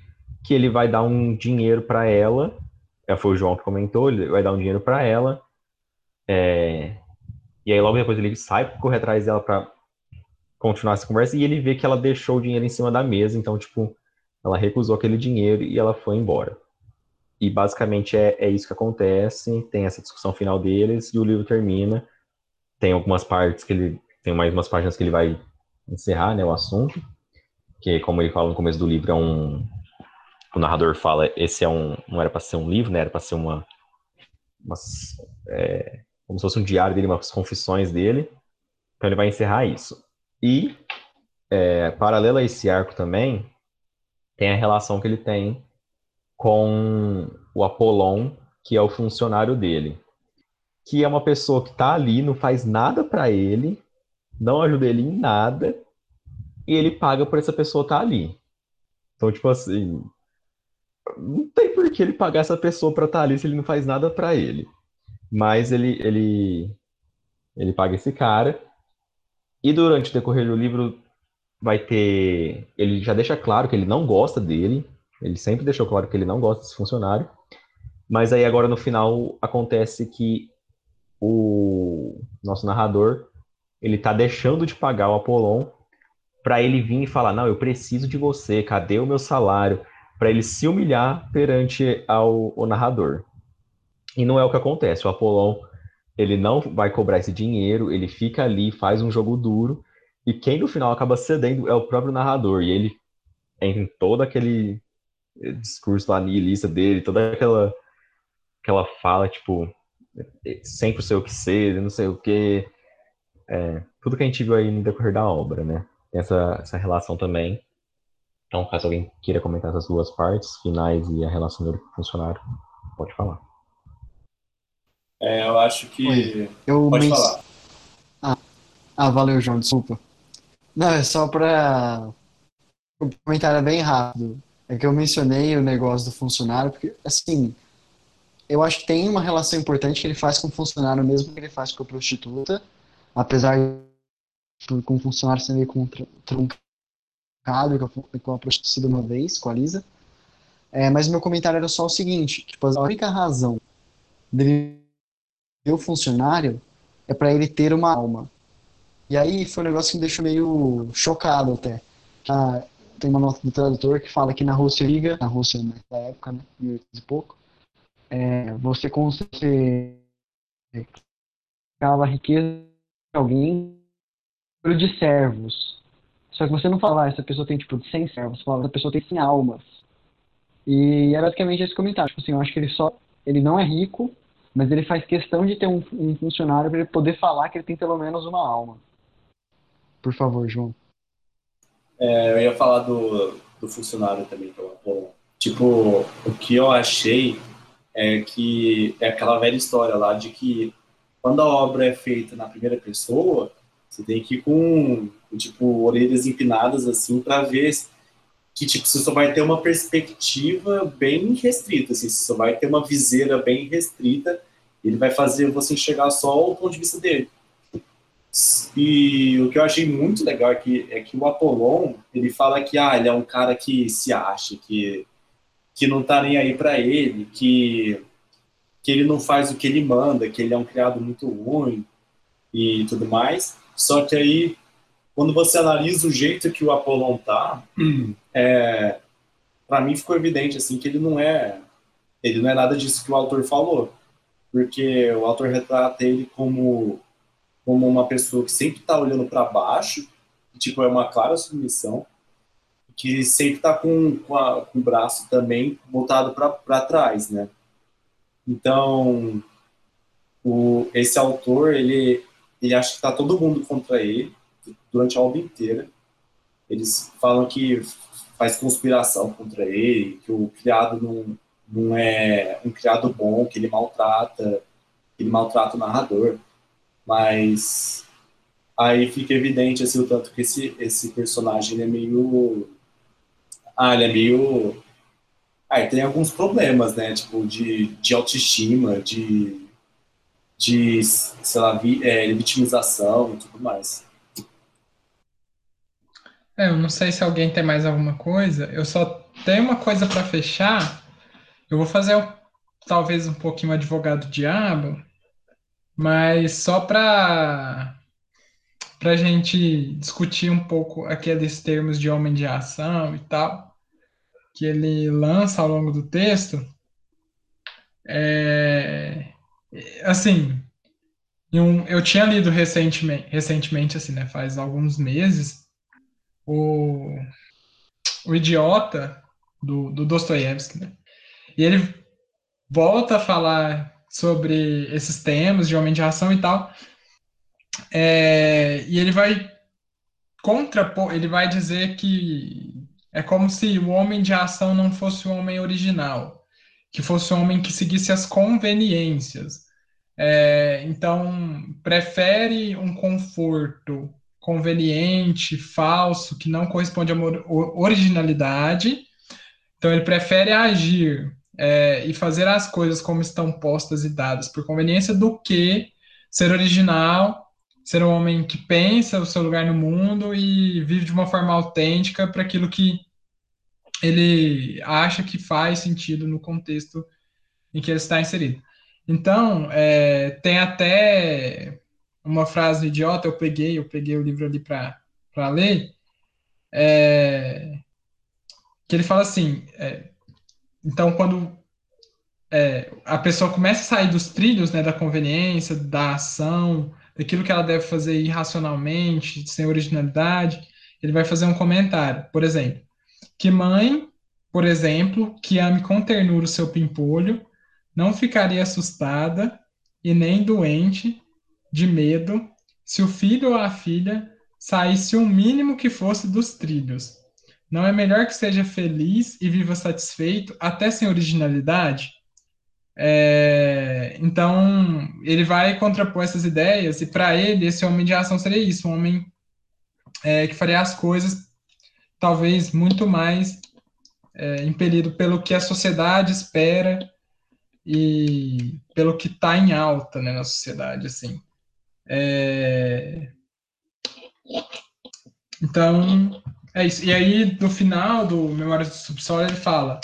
que ele vai dar um dinheiro para ela. É, foi o João que comentou, ele vai dar um dinheiro para ela. É, e aí logo depois ele sai correr atrás dela para continuar essa conversa e ele vê que ela deixou o dinheiro em cima da mesa, então, tipo, ela recusou aquele dinheiro e ela foi embora. E basicamente é, é isso que acontece, tem essa discussão final deles e o livro termina. Tem algumas partes que ele. Tem mais umas páginas que ele vai encerrar né, o assunto. Que, como ele fala no começo do livro, é um. O narrador fala, esse é um. Não era para ser um livro, né? Era para ser uma. Umas, é, como se fosse um diário dele, umas confissões dele. Então ele vai encerrar isso. E, é, paralelo a esse arco também, tem a relação que ele tem com o Apolon, que é o funcionário dele. Que é uma pessoa que está ali, não faz nada para ele, não ajuda ele em nada, e ele paga por essa pessoa estar tá ali. Então, tipo assim, não tem por que ele pagar essa pessoa para estar tá ali se ele não faz nada para ele. Mas ele, ele, ele paga esse cara. E durante o decorrer do livro vai ter. Ele já deixa claro que ele não gosta dele. Ele sempre deixou claro que ele não gosta desse funcionário. Mas aí agora no final acontece que o nosso narrador ele tá deixando de pagar o Apolon para ele vir e falar: "Não, eu preciso de você, cadê o meu salário?" Para ele se humilhar perante ao, o narrador. E não é o que acontece. O Apolon ele não vai cobrar esse dinheiro, ele fica ali, faz um jogo duro, e quem no final acaba cedendo é o próprio narrador, e ele em todo aquele discurso lá nihilista dele, toda aquela aquela fala, tipo, sempre sei o que ser, não sei o que, é, tudo que a gente viu aí no decorrer da obra, né? Tem essa, essa relação também. Então, caso alguém queira comentar essas duas partes, finais e a relação dele com o funcionário, pode falar. É, eu acho que. Oi, eu Pode falar. Ah, ah, valeu, João, desculpa. Não, é só para. O comentário é bem rápido. É que eu mencionei o negócio do funcionário, porque, assim, eu acho que tem uma relação importante que ele faz com o funcionário, mesmo que ele faz com a prostituta, apesar de com o funcionário ser meio truncado com a prostituta uma vez, com a Lisa. É, mas meu comentário era só o seguinte: tipo, a única razão dele meu funcionário é para ele ter uma alma. E aí foi um negócio que me deixou meio chocado até. Ah, tem uma nota do tradutor que fala que na Rússia liga, na Rússia nessa época, né, mil e pouco, é, você consegue a riqueza de alguém de servos. Só que você não fala, ah, essa pessoa tem tipo 100 servos, você fala, essa pessoa tem 100 almas. E é basicamente esse comentário. Tipo assim, eu acho que ele só. Ele não é rico, mas ele faz questão de ter um, um funcionário para ele poder falar que ele tem pelo menos uma alma. Por favor, João. É, eu ia falar do, do funcionário também, é Tipo, o que eu achei é que é aquela velha história lá de que quando a obra é feita na primeira pessoa, você tem que ir com tipo, orelhas empinadas assim para ver que tipo, você só vai ter uma perspectiva bem restrita, assim, você só vai ter uma viseira bem restrita, ele vai fazer você enxergar só o ponto de vista dele. E o que eu achei muito legal é que, é que o Apollon, ele fala que ah, ele é um cara que se acha, que, que não tá nem aí para ele, que, que ele não faz o que ele manda, que ele é um criado muito ruim e tudo mais. Só que aí quando você analisa o jeito que o Apollon tá, é, para mim ficou evidente assim que ele não é ele não é nada disso que o autor falou, porque o autor retrata ele como como uma pessoa que sempre está olhando para baixo, que, tipo é uma clara submissão, que sempre está com, com, com, o braço também voltado para trás, né? Então, o, esse autor ele ele acha que está todo mundo contra ele durante a obra inteira. Eles falam que faz conspiração contra ele, que o criado não, não é um criado bom, que ele maltrata, que ele maltrata o narrador. Mas aí fica evidente assim, o tanto que esse, esse personagem é meio. Ah, ele é meio. Ah, tem alguns problemas, né? Tipo, de, de autoestima, de, de sei lá, vi, é, vitimização e tudo mais. É, eu não sei se alguém tem mais alguma coisa. Eu só tenho uma coisa para fechar. Eu vou fazer talvez um pouquinho advogado diabo, mas só para para a gente discutir um pouco aqueles termos de homem de ação e tal, que ele lança ao longo do texto. É, assim, eu tinha lido recentemente, recentemente, assim, né, faz alguns meses, o, o Idiota do, do Dostoiévski, né? E ele volta a falar sobre esses temas de homem de ação e tal, é, e ele vai contrapor, ele vai dizer que é como se o homem de ação não fosse o homem original, que fosse o homem que seguisse as conveniências. É, então, prefere um conforto conveniente, falso, que não corresponde à originalidade. Então, ele prefere agir é, e fazer as coisas como estão postas e dadas por conveniência do que ser original ser um homem que pensa o seu lugar no mundo e vive de uma forma autêntica para aquilo que ele acha que faz sentido no contexto em que ele está inserido. Então, é, tem até uma frase idiota, eu peguei, eu peguei o livro ali para ler, é, que ele fala assim, é, então quando é, a pessoa começa a sair dos trilhos né, da conveniência, da ação, daquilo que ela deve fazer irracionalmente, sem originalidade, ele vai fazer um comentário. Por exemplo, que mãe, por exemplo, que ame com ternura o seu pimpolho, não ficaria assustada e nem doente de medo se o filho ou a filha saísse o mínimo que fosse dos trilhos. Não é melhor que seja feliz e viva satisfeito, até sem originalidade? É, então, ele vai contrapor essas ideias, e para ele, esse homem de ação seria isso: um homem é, que faria as coisas, talvez, muito mais é, impelido pelo que a sociedade espera e pelo que está em alta né, na sociedade. assim. É, então, é isso. E aí, no final do Memórias do Subsolo, ele fala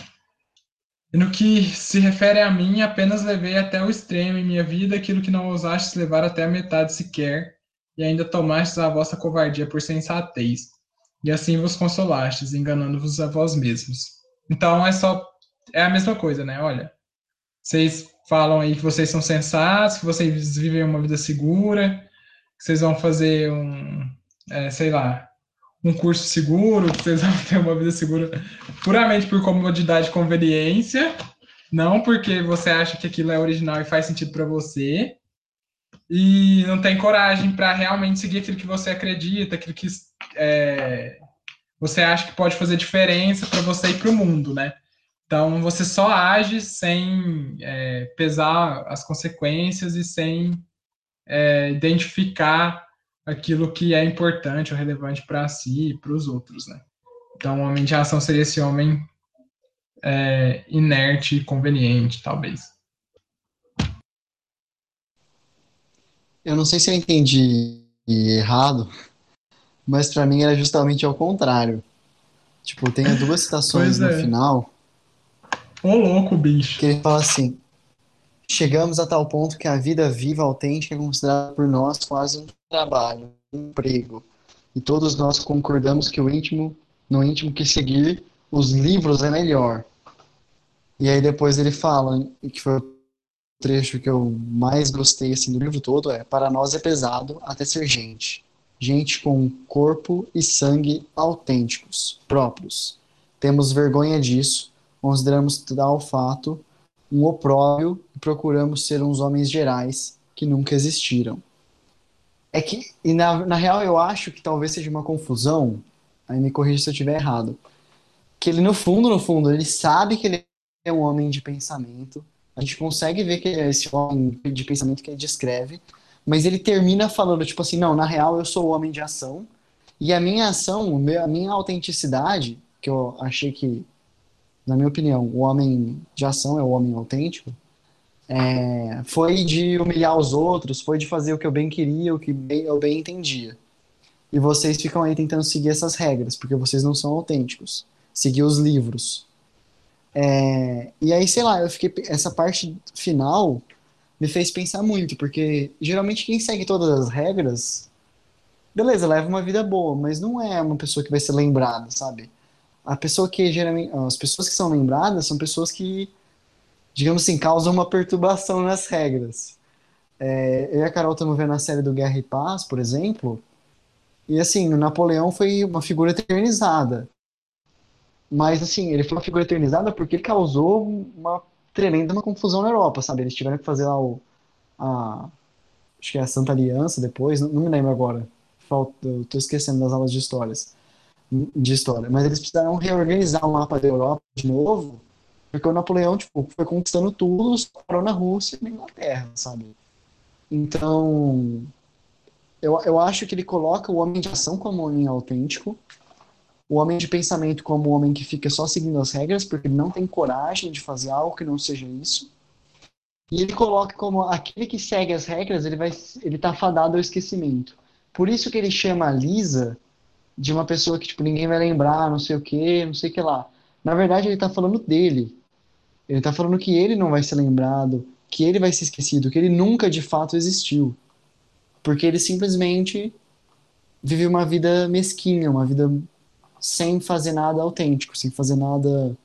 no que se refere a mim, apenas levei até o extremo em minha vida aquilo que não ousastes levar até a metade sequer, e ainda tomastes a vossa covardia por sensatez, e assim vos consolastes, enganando-vos a vós mesmos. Então é só é a mesma coisa, né? Olha, vocês falam aí que vocês são sensatos, que vocês vivem uma vida segura, que vocês vão fazer um, é, sei lá, um curso seguro, que vocês vão ter uma vida segura puramente por comodidade e conveniência, não porque você acha que aquilo é original e faz sentido para você, e não tem coragem para realmente seguir aquilo que você acredita, aquilo que é, você acha que pode fazer diferença para você e para o mundo, né? Então você só age sem é, pesar as consequências e sem é, identificar aquilo que é importante ou relevante para si e para os outros, né? Então, o homem de ação seria esse homem é, inerte e conveniente, talvez. Eu não sei se eu entendi errado, mas para mim era justamente ao contrário. Tipo, tem duas citações no é. final. Ô louco, bicho. Que ele fala assim: Chegamos a tal ponto que a vida viva, autêntica, é considerada por nós quase um trabalho, um emprego. E todos nós concordamos que o íntimo, no íntimo que seguir os livros é melhor. E aí depois ele fala, que foi o trecho que eu mais gostei assim, do livro todo, é Para nós é pesado até ser gente. Gente com corpo e sangue autênticos, próprios. Temos vergonha disso, consideramos tal fato um opróbrio e procuramos ser uns homens gerais que nunca existiram. É que, e na, na real, eu acho que talvez seja uma confusão, aí me corrija se eu estiver errado. que ele no fundo, no fundo, ele sabe que ele é um homem de pensamento. A gente consegue ver que é esse homem de pensamento que ele descreve, mas ele termina falando tipo assim, não, na real eu sou o homem de ação. E a minha ação, a minha autenticidade, que eu achei que, na minha opinião, o homem de ação é o homem autêntico, é, foi de humilhar os outros, foi de fazer o que eu bem queria, o que bem, eu bem entendia. E vocês ficam aí tentando seguir essas regras, porque vocês não são autênticos. Seguir os livros. É, e aí, sei lá, eu fiquei. Essa parte final me fez pensar muito, porque geralmente quem segue todas as regras, beleza, leva uma vida boa, mas não é uma pessoa que vai ser lembrada, sabe? A pessoa que geralmente. As pessoas que são lembradas são pessoas que, digamos assim, causam uma perturbação nas regras. É, eu e a Carol estamos vendo a série do Guerra e Paz, por exemplo, e assim, o Napoleão foi uma figura eternizada. Mas assim, ele foi uma figura eternizada porque ele causou uma tremenda uma confusão na Europa, sabe? Eles tiveram que fazer lá o a acho que é a Santa Aliança depois, não, não me lembro agora. Falta, eu tô esquecendo das aulas de histórias de história, mas eles precisaram reorganizar o mapa da Europa de novo, porque o Napoleão tipo, foi conquistando tudo, parou na Rússia e na Inglaterra, sabe? Então, eu, eu acho que ele coloca o homem de ação como homem autêntico, o homem de pensamento como um homem que fica só seguindo as regras, porque ele não tem coragem de fazer algo que não seja isso. E ele coloca como aquele que segue as regras, ele vai ele tá fadado ao esquecimento. Por isso que ele chama a Lisa de uma pessoa que tipo ninguém vai lembrar, não sei o que, não sei o que lá. Na verdade, ele tá falando dele. Ele tá falando que ele não vai ser lembrado, que ele vai ser esquecido, que ele nunca de fato existiu. Porque ele simplesmente vive uma vida mesquinha, uma vida sem fazer nada autêntico, sem fazer nada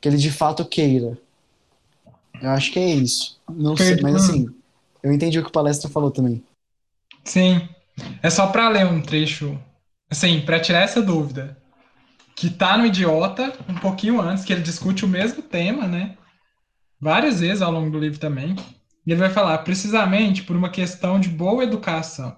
que ele de fato queira. Eu acho que é isso. Não sei, mas assim, eu entendi o que o palestra falou também. Sim. É só para ler um trecho, assim, para tirar essa dúvida. Que tá no Idiota, um pouquinho antes, que ele discute o mesmo tema, né? Várias vezes ao longo do livro também. E ele vai falar, precisamente por uma questão de boa educação.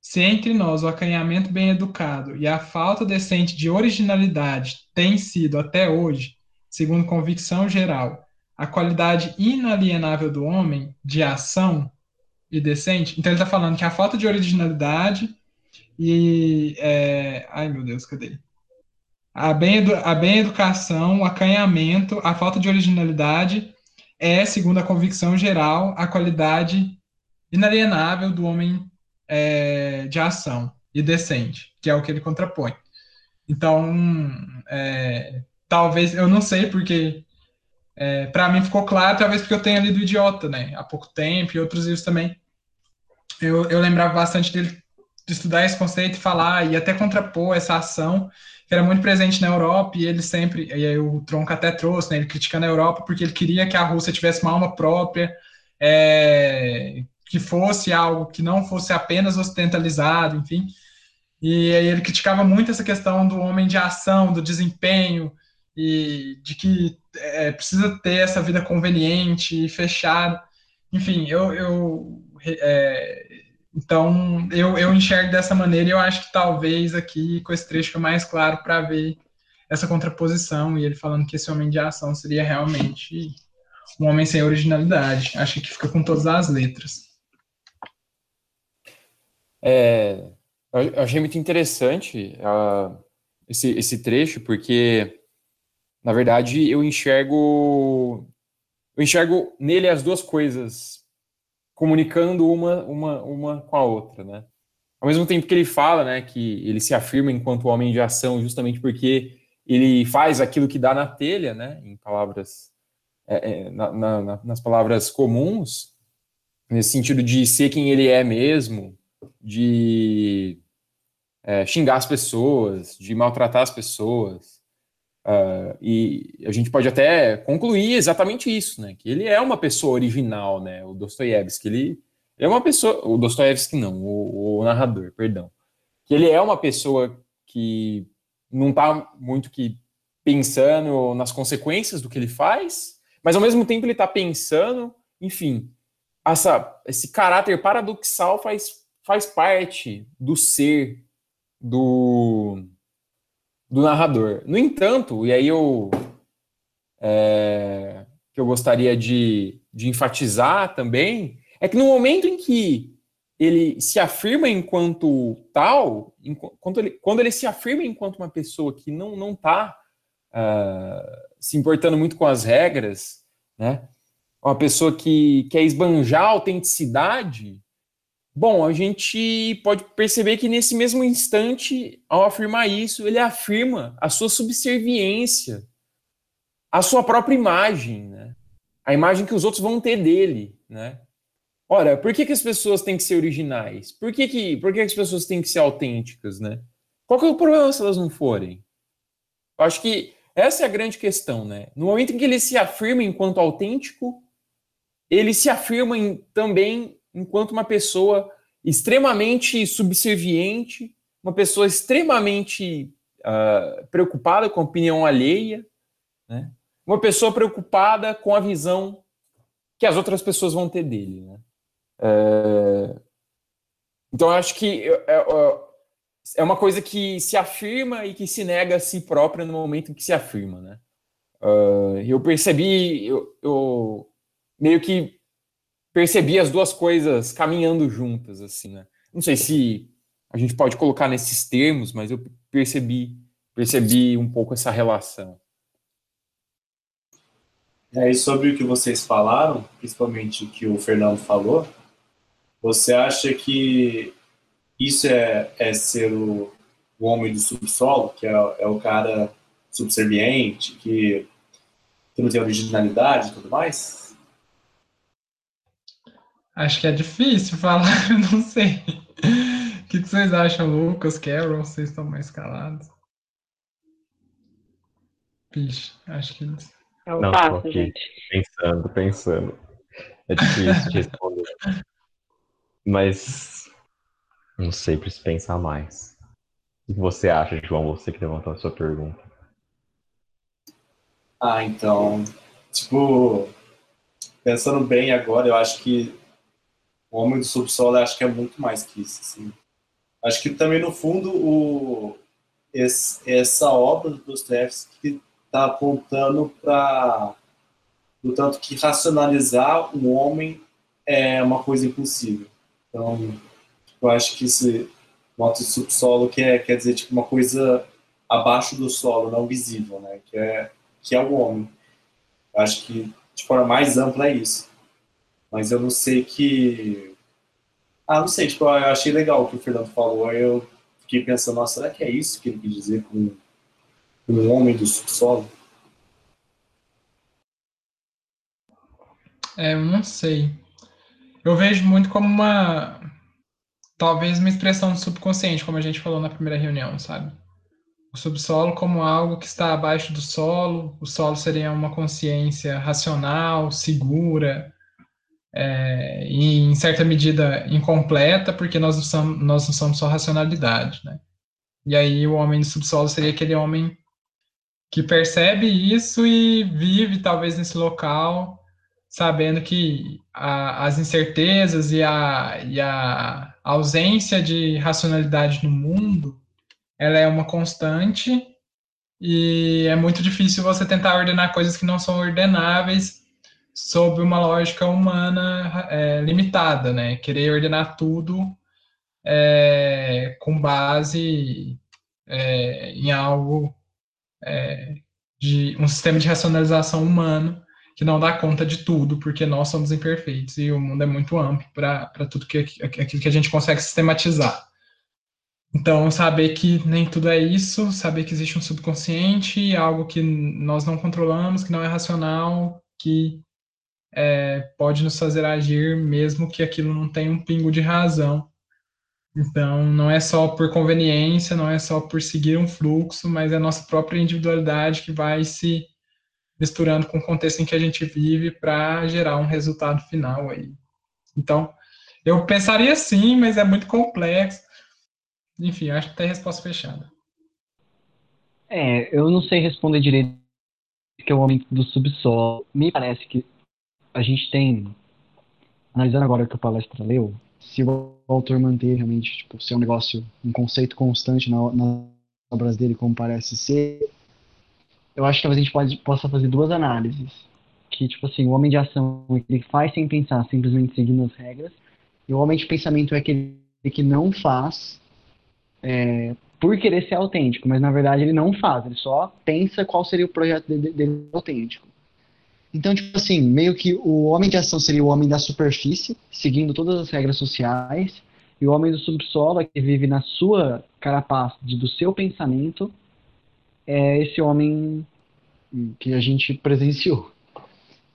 Se entre nós o acanhamento bem educado e a falta decente de originalidade tem sido, até hoje, segundo convicção geral, a qualidade inalienável do homem, de ação e decente, então ele está falando que a falta de originalidade e. É, ai meu Deus, cadê? A bem, a bem educação, o acanhamento, a falta de originalidade é, segundo a convicção geral, a qualidade inalienável do homem é, de ação e decente, que é o que ele contrapõe. Então, é, talvez, eu não sei porque, é, para mim ficou claro, talvez porque eu tenha lido Idiota, né, há pouco tempo, e outros livros também. Eu, eu lembrava bastante dele de estudar esse conceito e falar, e até contrapor essa ação que era muito presente na Europa, e ele sempre, e aí o Tronco até trouxe, né, ele criticando a Europa porque ele queria que a Rússia tivesse uma alma própria, é, que fosse algo que não fosse apenas ocidentalizado, enfim. E aí ele criticava muito essa questão do homem de ação, do desempenho, e de que é, precisa ter essa vida conveniente e fechada. Enfim, eu, eu é, então, eu, eu enxergo dessa maneira e eu acho que talvez aqui, com esse trecho, fica mais claro para ver essa contraposição e ele falando que esse homem de ação seria realmente um homem sem originalidade. Acho que fica com todas as letras. É, eu achei muito interessante uh, esse, esse trecho, porque, na verdade, eu enxergo eu enxergo nele as duas coisas comunicando uma, uma, uma com a outra, né? Ao mesmo tempo que ele fala, né, que ele se afirma enquanto homem de ação, justamente porque ele faz aquilo que dá na telha, né, em palavras, é, é, na, na, nas palavras comuns, nesse sentido de ser quem ele é mesmo, de é, xingar as pessoas, de maltratar as pessoas, Uh, e a gente pode até concluir exatamente isso, né? Que ele é uma pessoa original, né? O Dostoiévski, ele, é uma pessoa, o Dostoiévski não, o, o, narrador, perdão, que ele é uma pessoa que não está muito que pensando nas consequências do que ele faz, mas ao mesmo tempo ele está pensando, enfim, essa, esse caráter paradoxal faz, faz parte do ser do do narrador. No entanto, e aí eu é, que eu gostaria de, de enfatizar também é que no momento em que ele se afirma enquanto tal, enquanto ele, quando ele se afirma enquanto uma pessoa que não não está uh, se importando muito com as regras, né? Uma pessoa que quer esbanjar a autenticidade, bom, a gente pode perceber que nesse mesmo instante, ao afirmar isso, ele afirma a sua subserviência, a sua própria imagem, né? A imagem que os outros vão ter dele, né? Ora, por que, que as pessoas têm que ser originais? Por que, que, por que, que as pessoas têm que ser autênticas, né? Qual que é o problema se elas não forem? Eu acho que essa é a grande questão, né? No momento em que ele se afirma enquanto autêntico, ele se afirma em, também enquanto uma pessoa extremamente subserviente, uma pessoa extremamente uh, preocupada com a opinião alheia, né? uma pessoa preocupada com a visão que as outras pessoas vão ter dele. Né? É... Então, eu acho que é, é, é, uma coisa que se afirma e que se nega a si própria no momento em que se afirma. Né? Uh, eu percebi, eu, eu, meio que percebi as duas coisas caminhando juntas. assim, né? Não sei se a gente pode colocar nesses termos, mas eu percebi, percebi um pouco essa relação. É, e sobre o que vocês falaram, principalmente o que o Fernando falou, você acha que isso é, é ser o, o homem do subsolo, que é, é o cara subserviente, que, que não tem originalidade e tudo mais? Acho que é difícil falar, eu não sei. O que, que vocês acham, Lucas, Carol? Vocês estão mais calados? Vixe, acho que é um não, passo, aqui, gente. Pensando, pensando. É difícil de responder. Mas não sei, preciso pensar mais. O que você acha, João? Você que levantou a sua pergunta. Ah, então, tipo, pensando bem agora, eu acho que o Homem do Subsolo acho que é muito mais que isso. Assim. Acho que também, no fundo, o, esse, essa obra do Dostoevsky está apontando para o tanto que racionalizar um homem é uma coisa impossível. Então, eu acho que esse moto subsolo quer, quer dizer tipo uma coisa abaixo do solo, não visível, né? Que é que é o homem. Eu acho que de forma mais ampla é isso. Mas eu não sei que ah, não sei, tipo, eu achei legal o que o Fernando falou. Eu fiquei pensando, nossa, será que é isso que ele quis dizer com um homem do subsolo? É, eu não sei. Eu vejo muito como uma. Talvez uma expressão do subconsciente, como a gente falou na primeira reunião, sabe? O subsolo como algo que está abaixo do solo. O solo seria uma consciência racional, segura, é, em certa medida incompleta, porque nós não somos, nós não somos só racionalidade, né? E aí o homem do subsolo seria aquele homem que percebe isso e vive talvez nesse local, sabendo que a, as incertezas e a, e a ausência de racionalidade no mundo, ela é uma constante e é muito difícil você tentar ordenar coisas que não são ordenáveis sob uma lógica humana é, limitada, né? Querer ordenar tudo é, com base é, em algo é, de um sistema de racionalização humano que não dá conta de tudo, porque nós somos imperfeitos e o mundo é muito amplo para tudo que, aquilo que a gente consegue sistematizar. Então, saber que nem tudo é isso, saber que existe um subconsciente, algo que nós não controlamos, que não é racional, que é, pode nos fazer agir mesmo que aquilo não tenha um pingo de razão. Então, não é só por conveniência, não é só por seguir um fluxo, mas é a nossa própria individualidade que vai se misturando com o contexto em que a gente vive para gerar um resultado final aí. Então, eu pensaria sim, mas é muito complexo. Enfim, acho que tem resposta fechada. É, eu não sei responder direito que é o homem do subsolo. Me parece que a gente tem, analisando agora o que o palestra leu, se o autor manter realmente, tipo, ser um negócio, um conceito constante na, na obras dele, como parece ser, eu acho que talvez a gente pode, possa fazer duas análises. Que, tipo assim, o homem de ação é aquele que faz sem pensar, simplesmente seguindo as regras, e o homem de pensamento é aquele que não faz é, por querer ser autêntico, mas na verdade ele não faz, ele só pensa qual seria o projeto dele, dele autêntico. Então, tipo assim, meio que o homem de ação seria o homem da superfície, seguindo todas as regras sociais, e o homem do subsolo, que vive na sua carapaça, do seu pensamento, é esse homem que a gente presenciou.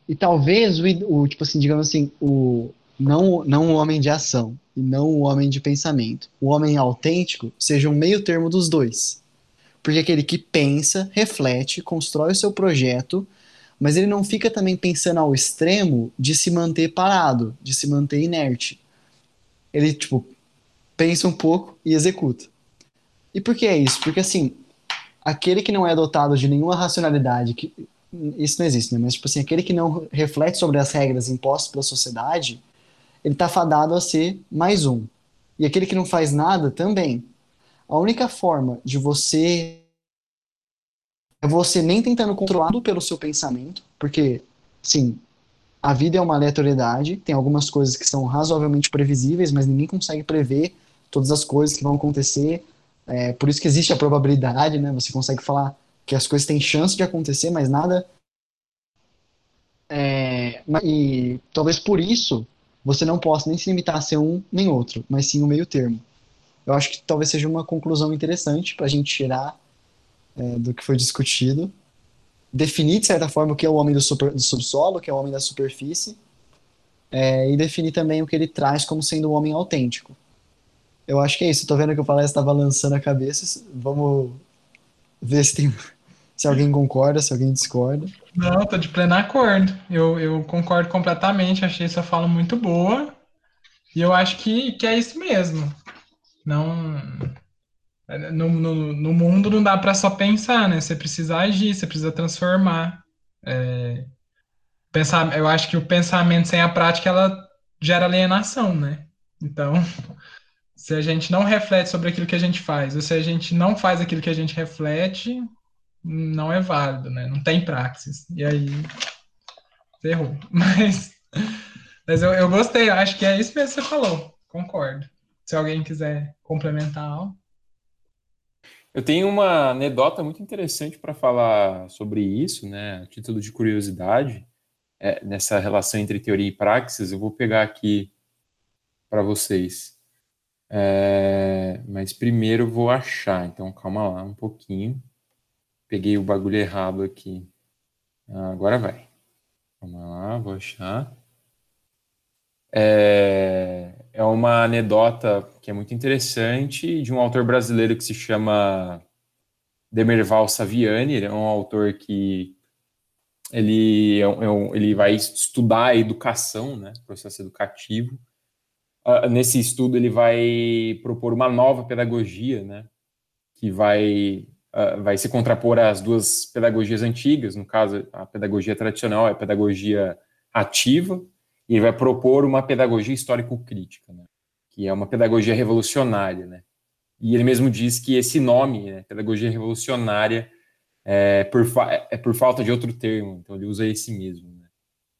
E talvez o, o tipo assim, digamos assim, o não não o homem de ação e não o homem de pensamento, o homem autêntico seja um meio termo dos dois. Porque é aquele que pensa, reflete, constrói o seu projeto, mas ele não fica também pensando ao extremo de se manter parado, de se manter inerte. Ele, tipo, pensa um pouco e executa. E por que é isso? Porque, assim, aquele que não é dotado de nenhuma racionalidade, que isso não existe, né? Mas, tipo assim, aquele que não reflete sobre as regras impostas pela sociedade, ele está fadado a ser mais um. E aquele que não faz nada também. A única forma de você é você nem tentando controlado pelo seu pensamento, porque, sim, a vida é uma aleatoriedade, tem algumas coisas que são razoavelmente previsíveis, mas ninguém consegue prever todas as coisas que vão acontecer. É, por isso que existe a probabilidade, né? Você consegue falar que as coisas têm chance de acontecer, mas nada. É, e talvez por isso você não possa nem se limitar a ser um nem outro, mas sim um meio termo. Eu acho que talvez seja uma conclusão interessante para a gente tirar é, do que foi discutido, definir de certa forma o que é o homem do, super, do subsolo, o que é o homem da superfície, é, e definir também o que ele traz como sendo um homem autêntico. Eu acho que é isso. Estou vendo que o palestra estava lançando a cabeça. Vamos ver se, tem, se alguém concorda, se alguém discorda. Não, tô de pleno acordo. Eu, eu concordo completamente. Achei sua fala muito boa. E eu acho que, que é isso mesmo. Não, no, no, no mundo não dá para só pensar, né? Você precisa agir, você precisa transformar. É, pensar, eu acho que o pensamento sem a prática ela gera alienação, né? Então, se a gente não reflete sobre aquilo que a gente faz, ou se a gente não faz aquilo que a gente reflete, não é válido, né? Não tem praxis. E aí, ferrou. Mas, mas eu, eu gostei, acho que é isso mesmo que você falou. Concordo. Se alguém quiser complementar algo. Eu tenho uma anedota muito interessante para falar sobre isso, né? A título de curiosidade, é, nessa relação entre teoria e praxis, eu vou pegar aqui para vocês. É, mas primeiro eu vou achar, então calma lá um pouquinho. Peguei o bagulho errado aqui. Ah, agora vai. Calma lá, vou achar. É, é uma anedota que é muito interessante de um autor brasileiro que se chama Demerval Saviani. Ele é um autor que ele, é um, é ele vai estudar a educação, né, processo educativo. Uh, nesse estudo ele vai propor uma nova pedagogia, né, que vai uh, vai se contrapor às duas pedagogias antigas. No caso, a pedagogia tradicional é a pedagogia ativa e ele vai propor uma pedagogia histórico-crítica, né? Que é uma pedagogia revolucionária. Né? E ele mesmo diz que esse nome, né, pedagogia revolucionária, é por, é por falta de outro termo, então ele usa esse mesmo. Né?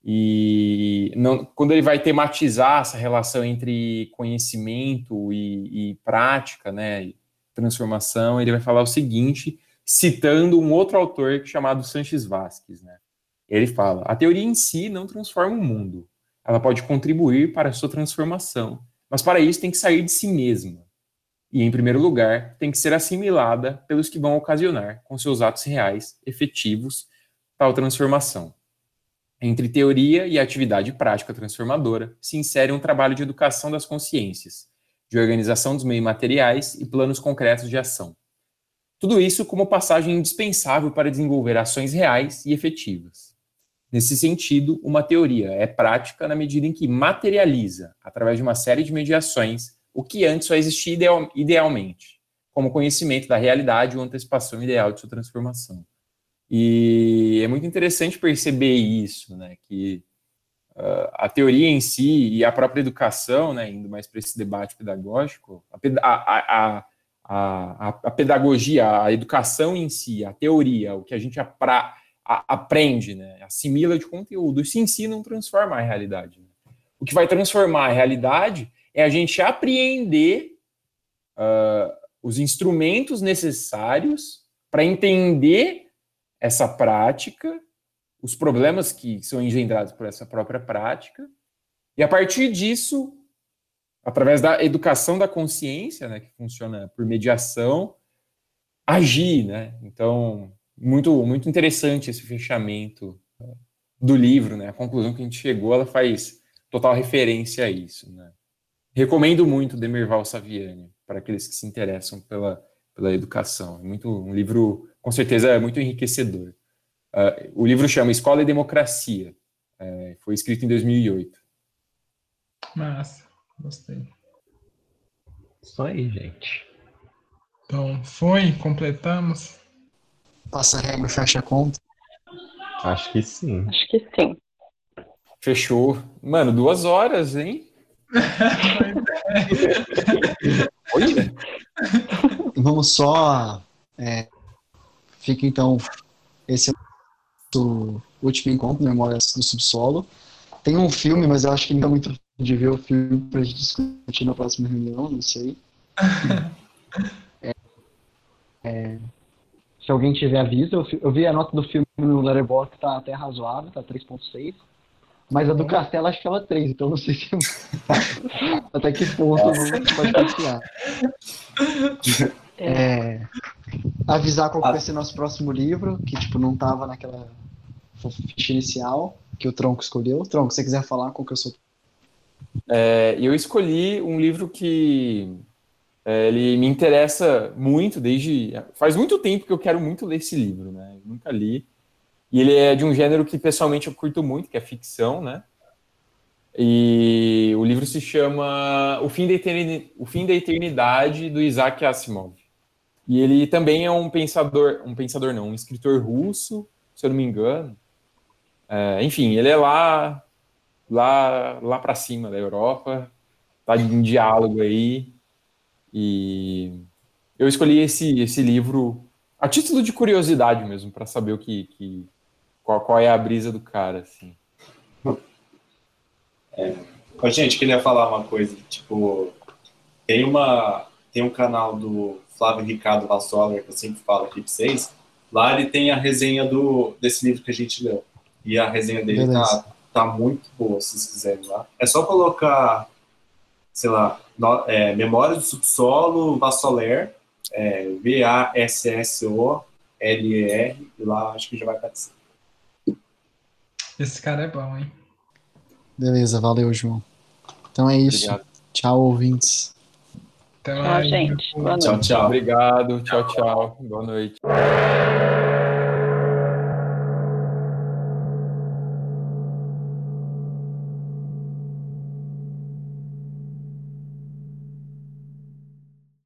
E não, quando ele vai tematizar essa relação entre conhecimento e, e prática, né, transformação, ele vai falar o seguinte, citando um outro autor chamado Sanches Vasquez. Né? Ele fala: a teoria em si não transforma o mundo, ela pode contribuir para a sua transformação, mas para isso tem que sair de si mesma. E, em primeiro lugar, tem que ser assimilada pelos que vão ocasionar, com seus atos reais, efetivos, tal transformação. Entre teoria e atividade prática transformadora se insere um trabalho de educação das consciências, de organização dos meios materiais e planos concretos de ação. Tudo isso como passagem indispensável para desenvolver ações reais e efetivas. Nesse sentido, uma teoria é prática na medida em que materializa, através de uma série de mediações, o que antes só existia ideal, idealmente, como conhecimento da realidade ou antecipação ideal de sua transformação. E é muito interessante perceber isso, né, que uh, a teoria em si e a própria educação, né, indo mais para esse debate pedagógico, a, a, a, a, pedagogia, a educação em si, a teoria, o que a gente apra, aprende, né, assimila de conteúdo, se si não transforma a realidade. Né? O que vai transformar a realidade é a gente apreender uh, os instrumentos necessários para entender essa prática, os problemas que são engendrados por essa própria prática, e a partir disso, através da educação da consciência, né, que funciona por mediação, agir, né? Então, muito muito interessante esse fechamento do livro, né? A conclusão que a gente chegou, ela faz total referência a isso, né? Recomendo muito Demerval Saviani para aqueles que se interessam pela, pela educação. É muito um livro, com certeza, é muito enriquecedor. Uh, o livro chama Escola e Democracia. É, foi escrito em 2008. Massa, gostei. Isso aí, gente. Então, foi? Completamos? Passa a regra, fecha a conta. Acho que sim. Acho que sim. Fechou. Mano, duas horas, hein? Olha. Vamos só. É, fica então. Esse é o último encontro, Memórias do Subsolo. Tem um filme, mas eu acho que não é muito de ver o filme pra gente discutir na próxima reunião, não sei. É, é, se alguém tiver aviso, eu, eu, vi a nota do filme no Letterboxd, tá até razoável, tá 3.6. Mas a do Castelo acho que ela 3, então não sei se até que ponto pode confiar. É, avisar qual vai ser nosso próximo livro, que tipo não tava naquela ficha inicial que o Tronco escolheu. Tronco, se você quiser falar qual que eu sou. É, eu escolhi um livro que é, ele me interessa muito desde faz muito tempo que eu quero muito ler esse livro, né? Eu nunca li. E ele é de um gênero que pessoalmente eu curto muito, que é ficção, né? E o livro se chama O Fim da Eternidade, o Fim da Eternidade do Isaac Asimov. E ele também é um pensador, um pensador não, um escritor russo, se eu não me engano. É, enfim, ele é lá, lá, lá para cima da Europa, tá em diálogo aí. E eu escolhi esse, esse livro a título de curiosidade mesmo, para saber o que, que qual, qual é a brisa do cara, assim. É. Gente, queria falar uma coisa, tipo, tem uma tem um canal do Flávio Ricardo Vassola, que eu sempre falo aqui pra vocês, lá ele tem a resenha do, desse livro que a gente leu. E a resenha dele tá, tá muito boa, se vocês quiserem lá. É só colocar, sei lá, no, é, Memórias do Subsolo Vassoler, é, V-A-S-S-O-L-E-R, e lá acho que já vai aparecer. Esse cara é bom, hein? Beleza, valeu, João. Então é isso. Obrigado. Tchau, ouvintes. Até mais. Tchau, gente. Boa noite. Tchau, tchau. Obrigado. Tchau, tchau. Boa noite.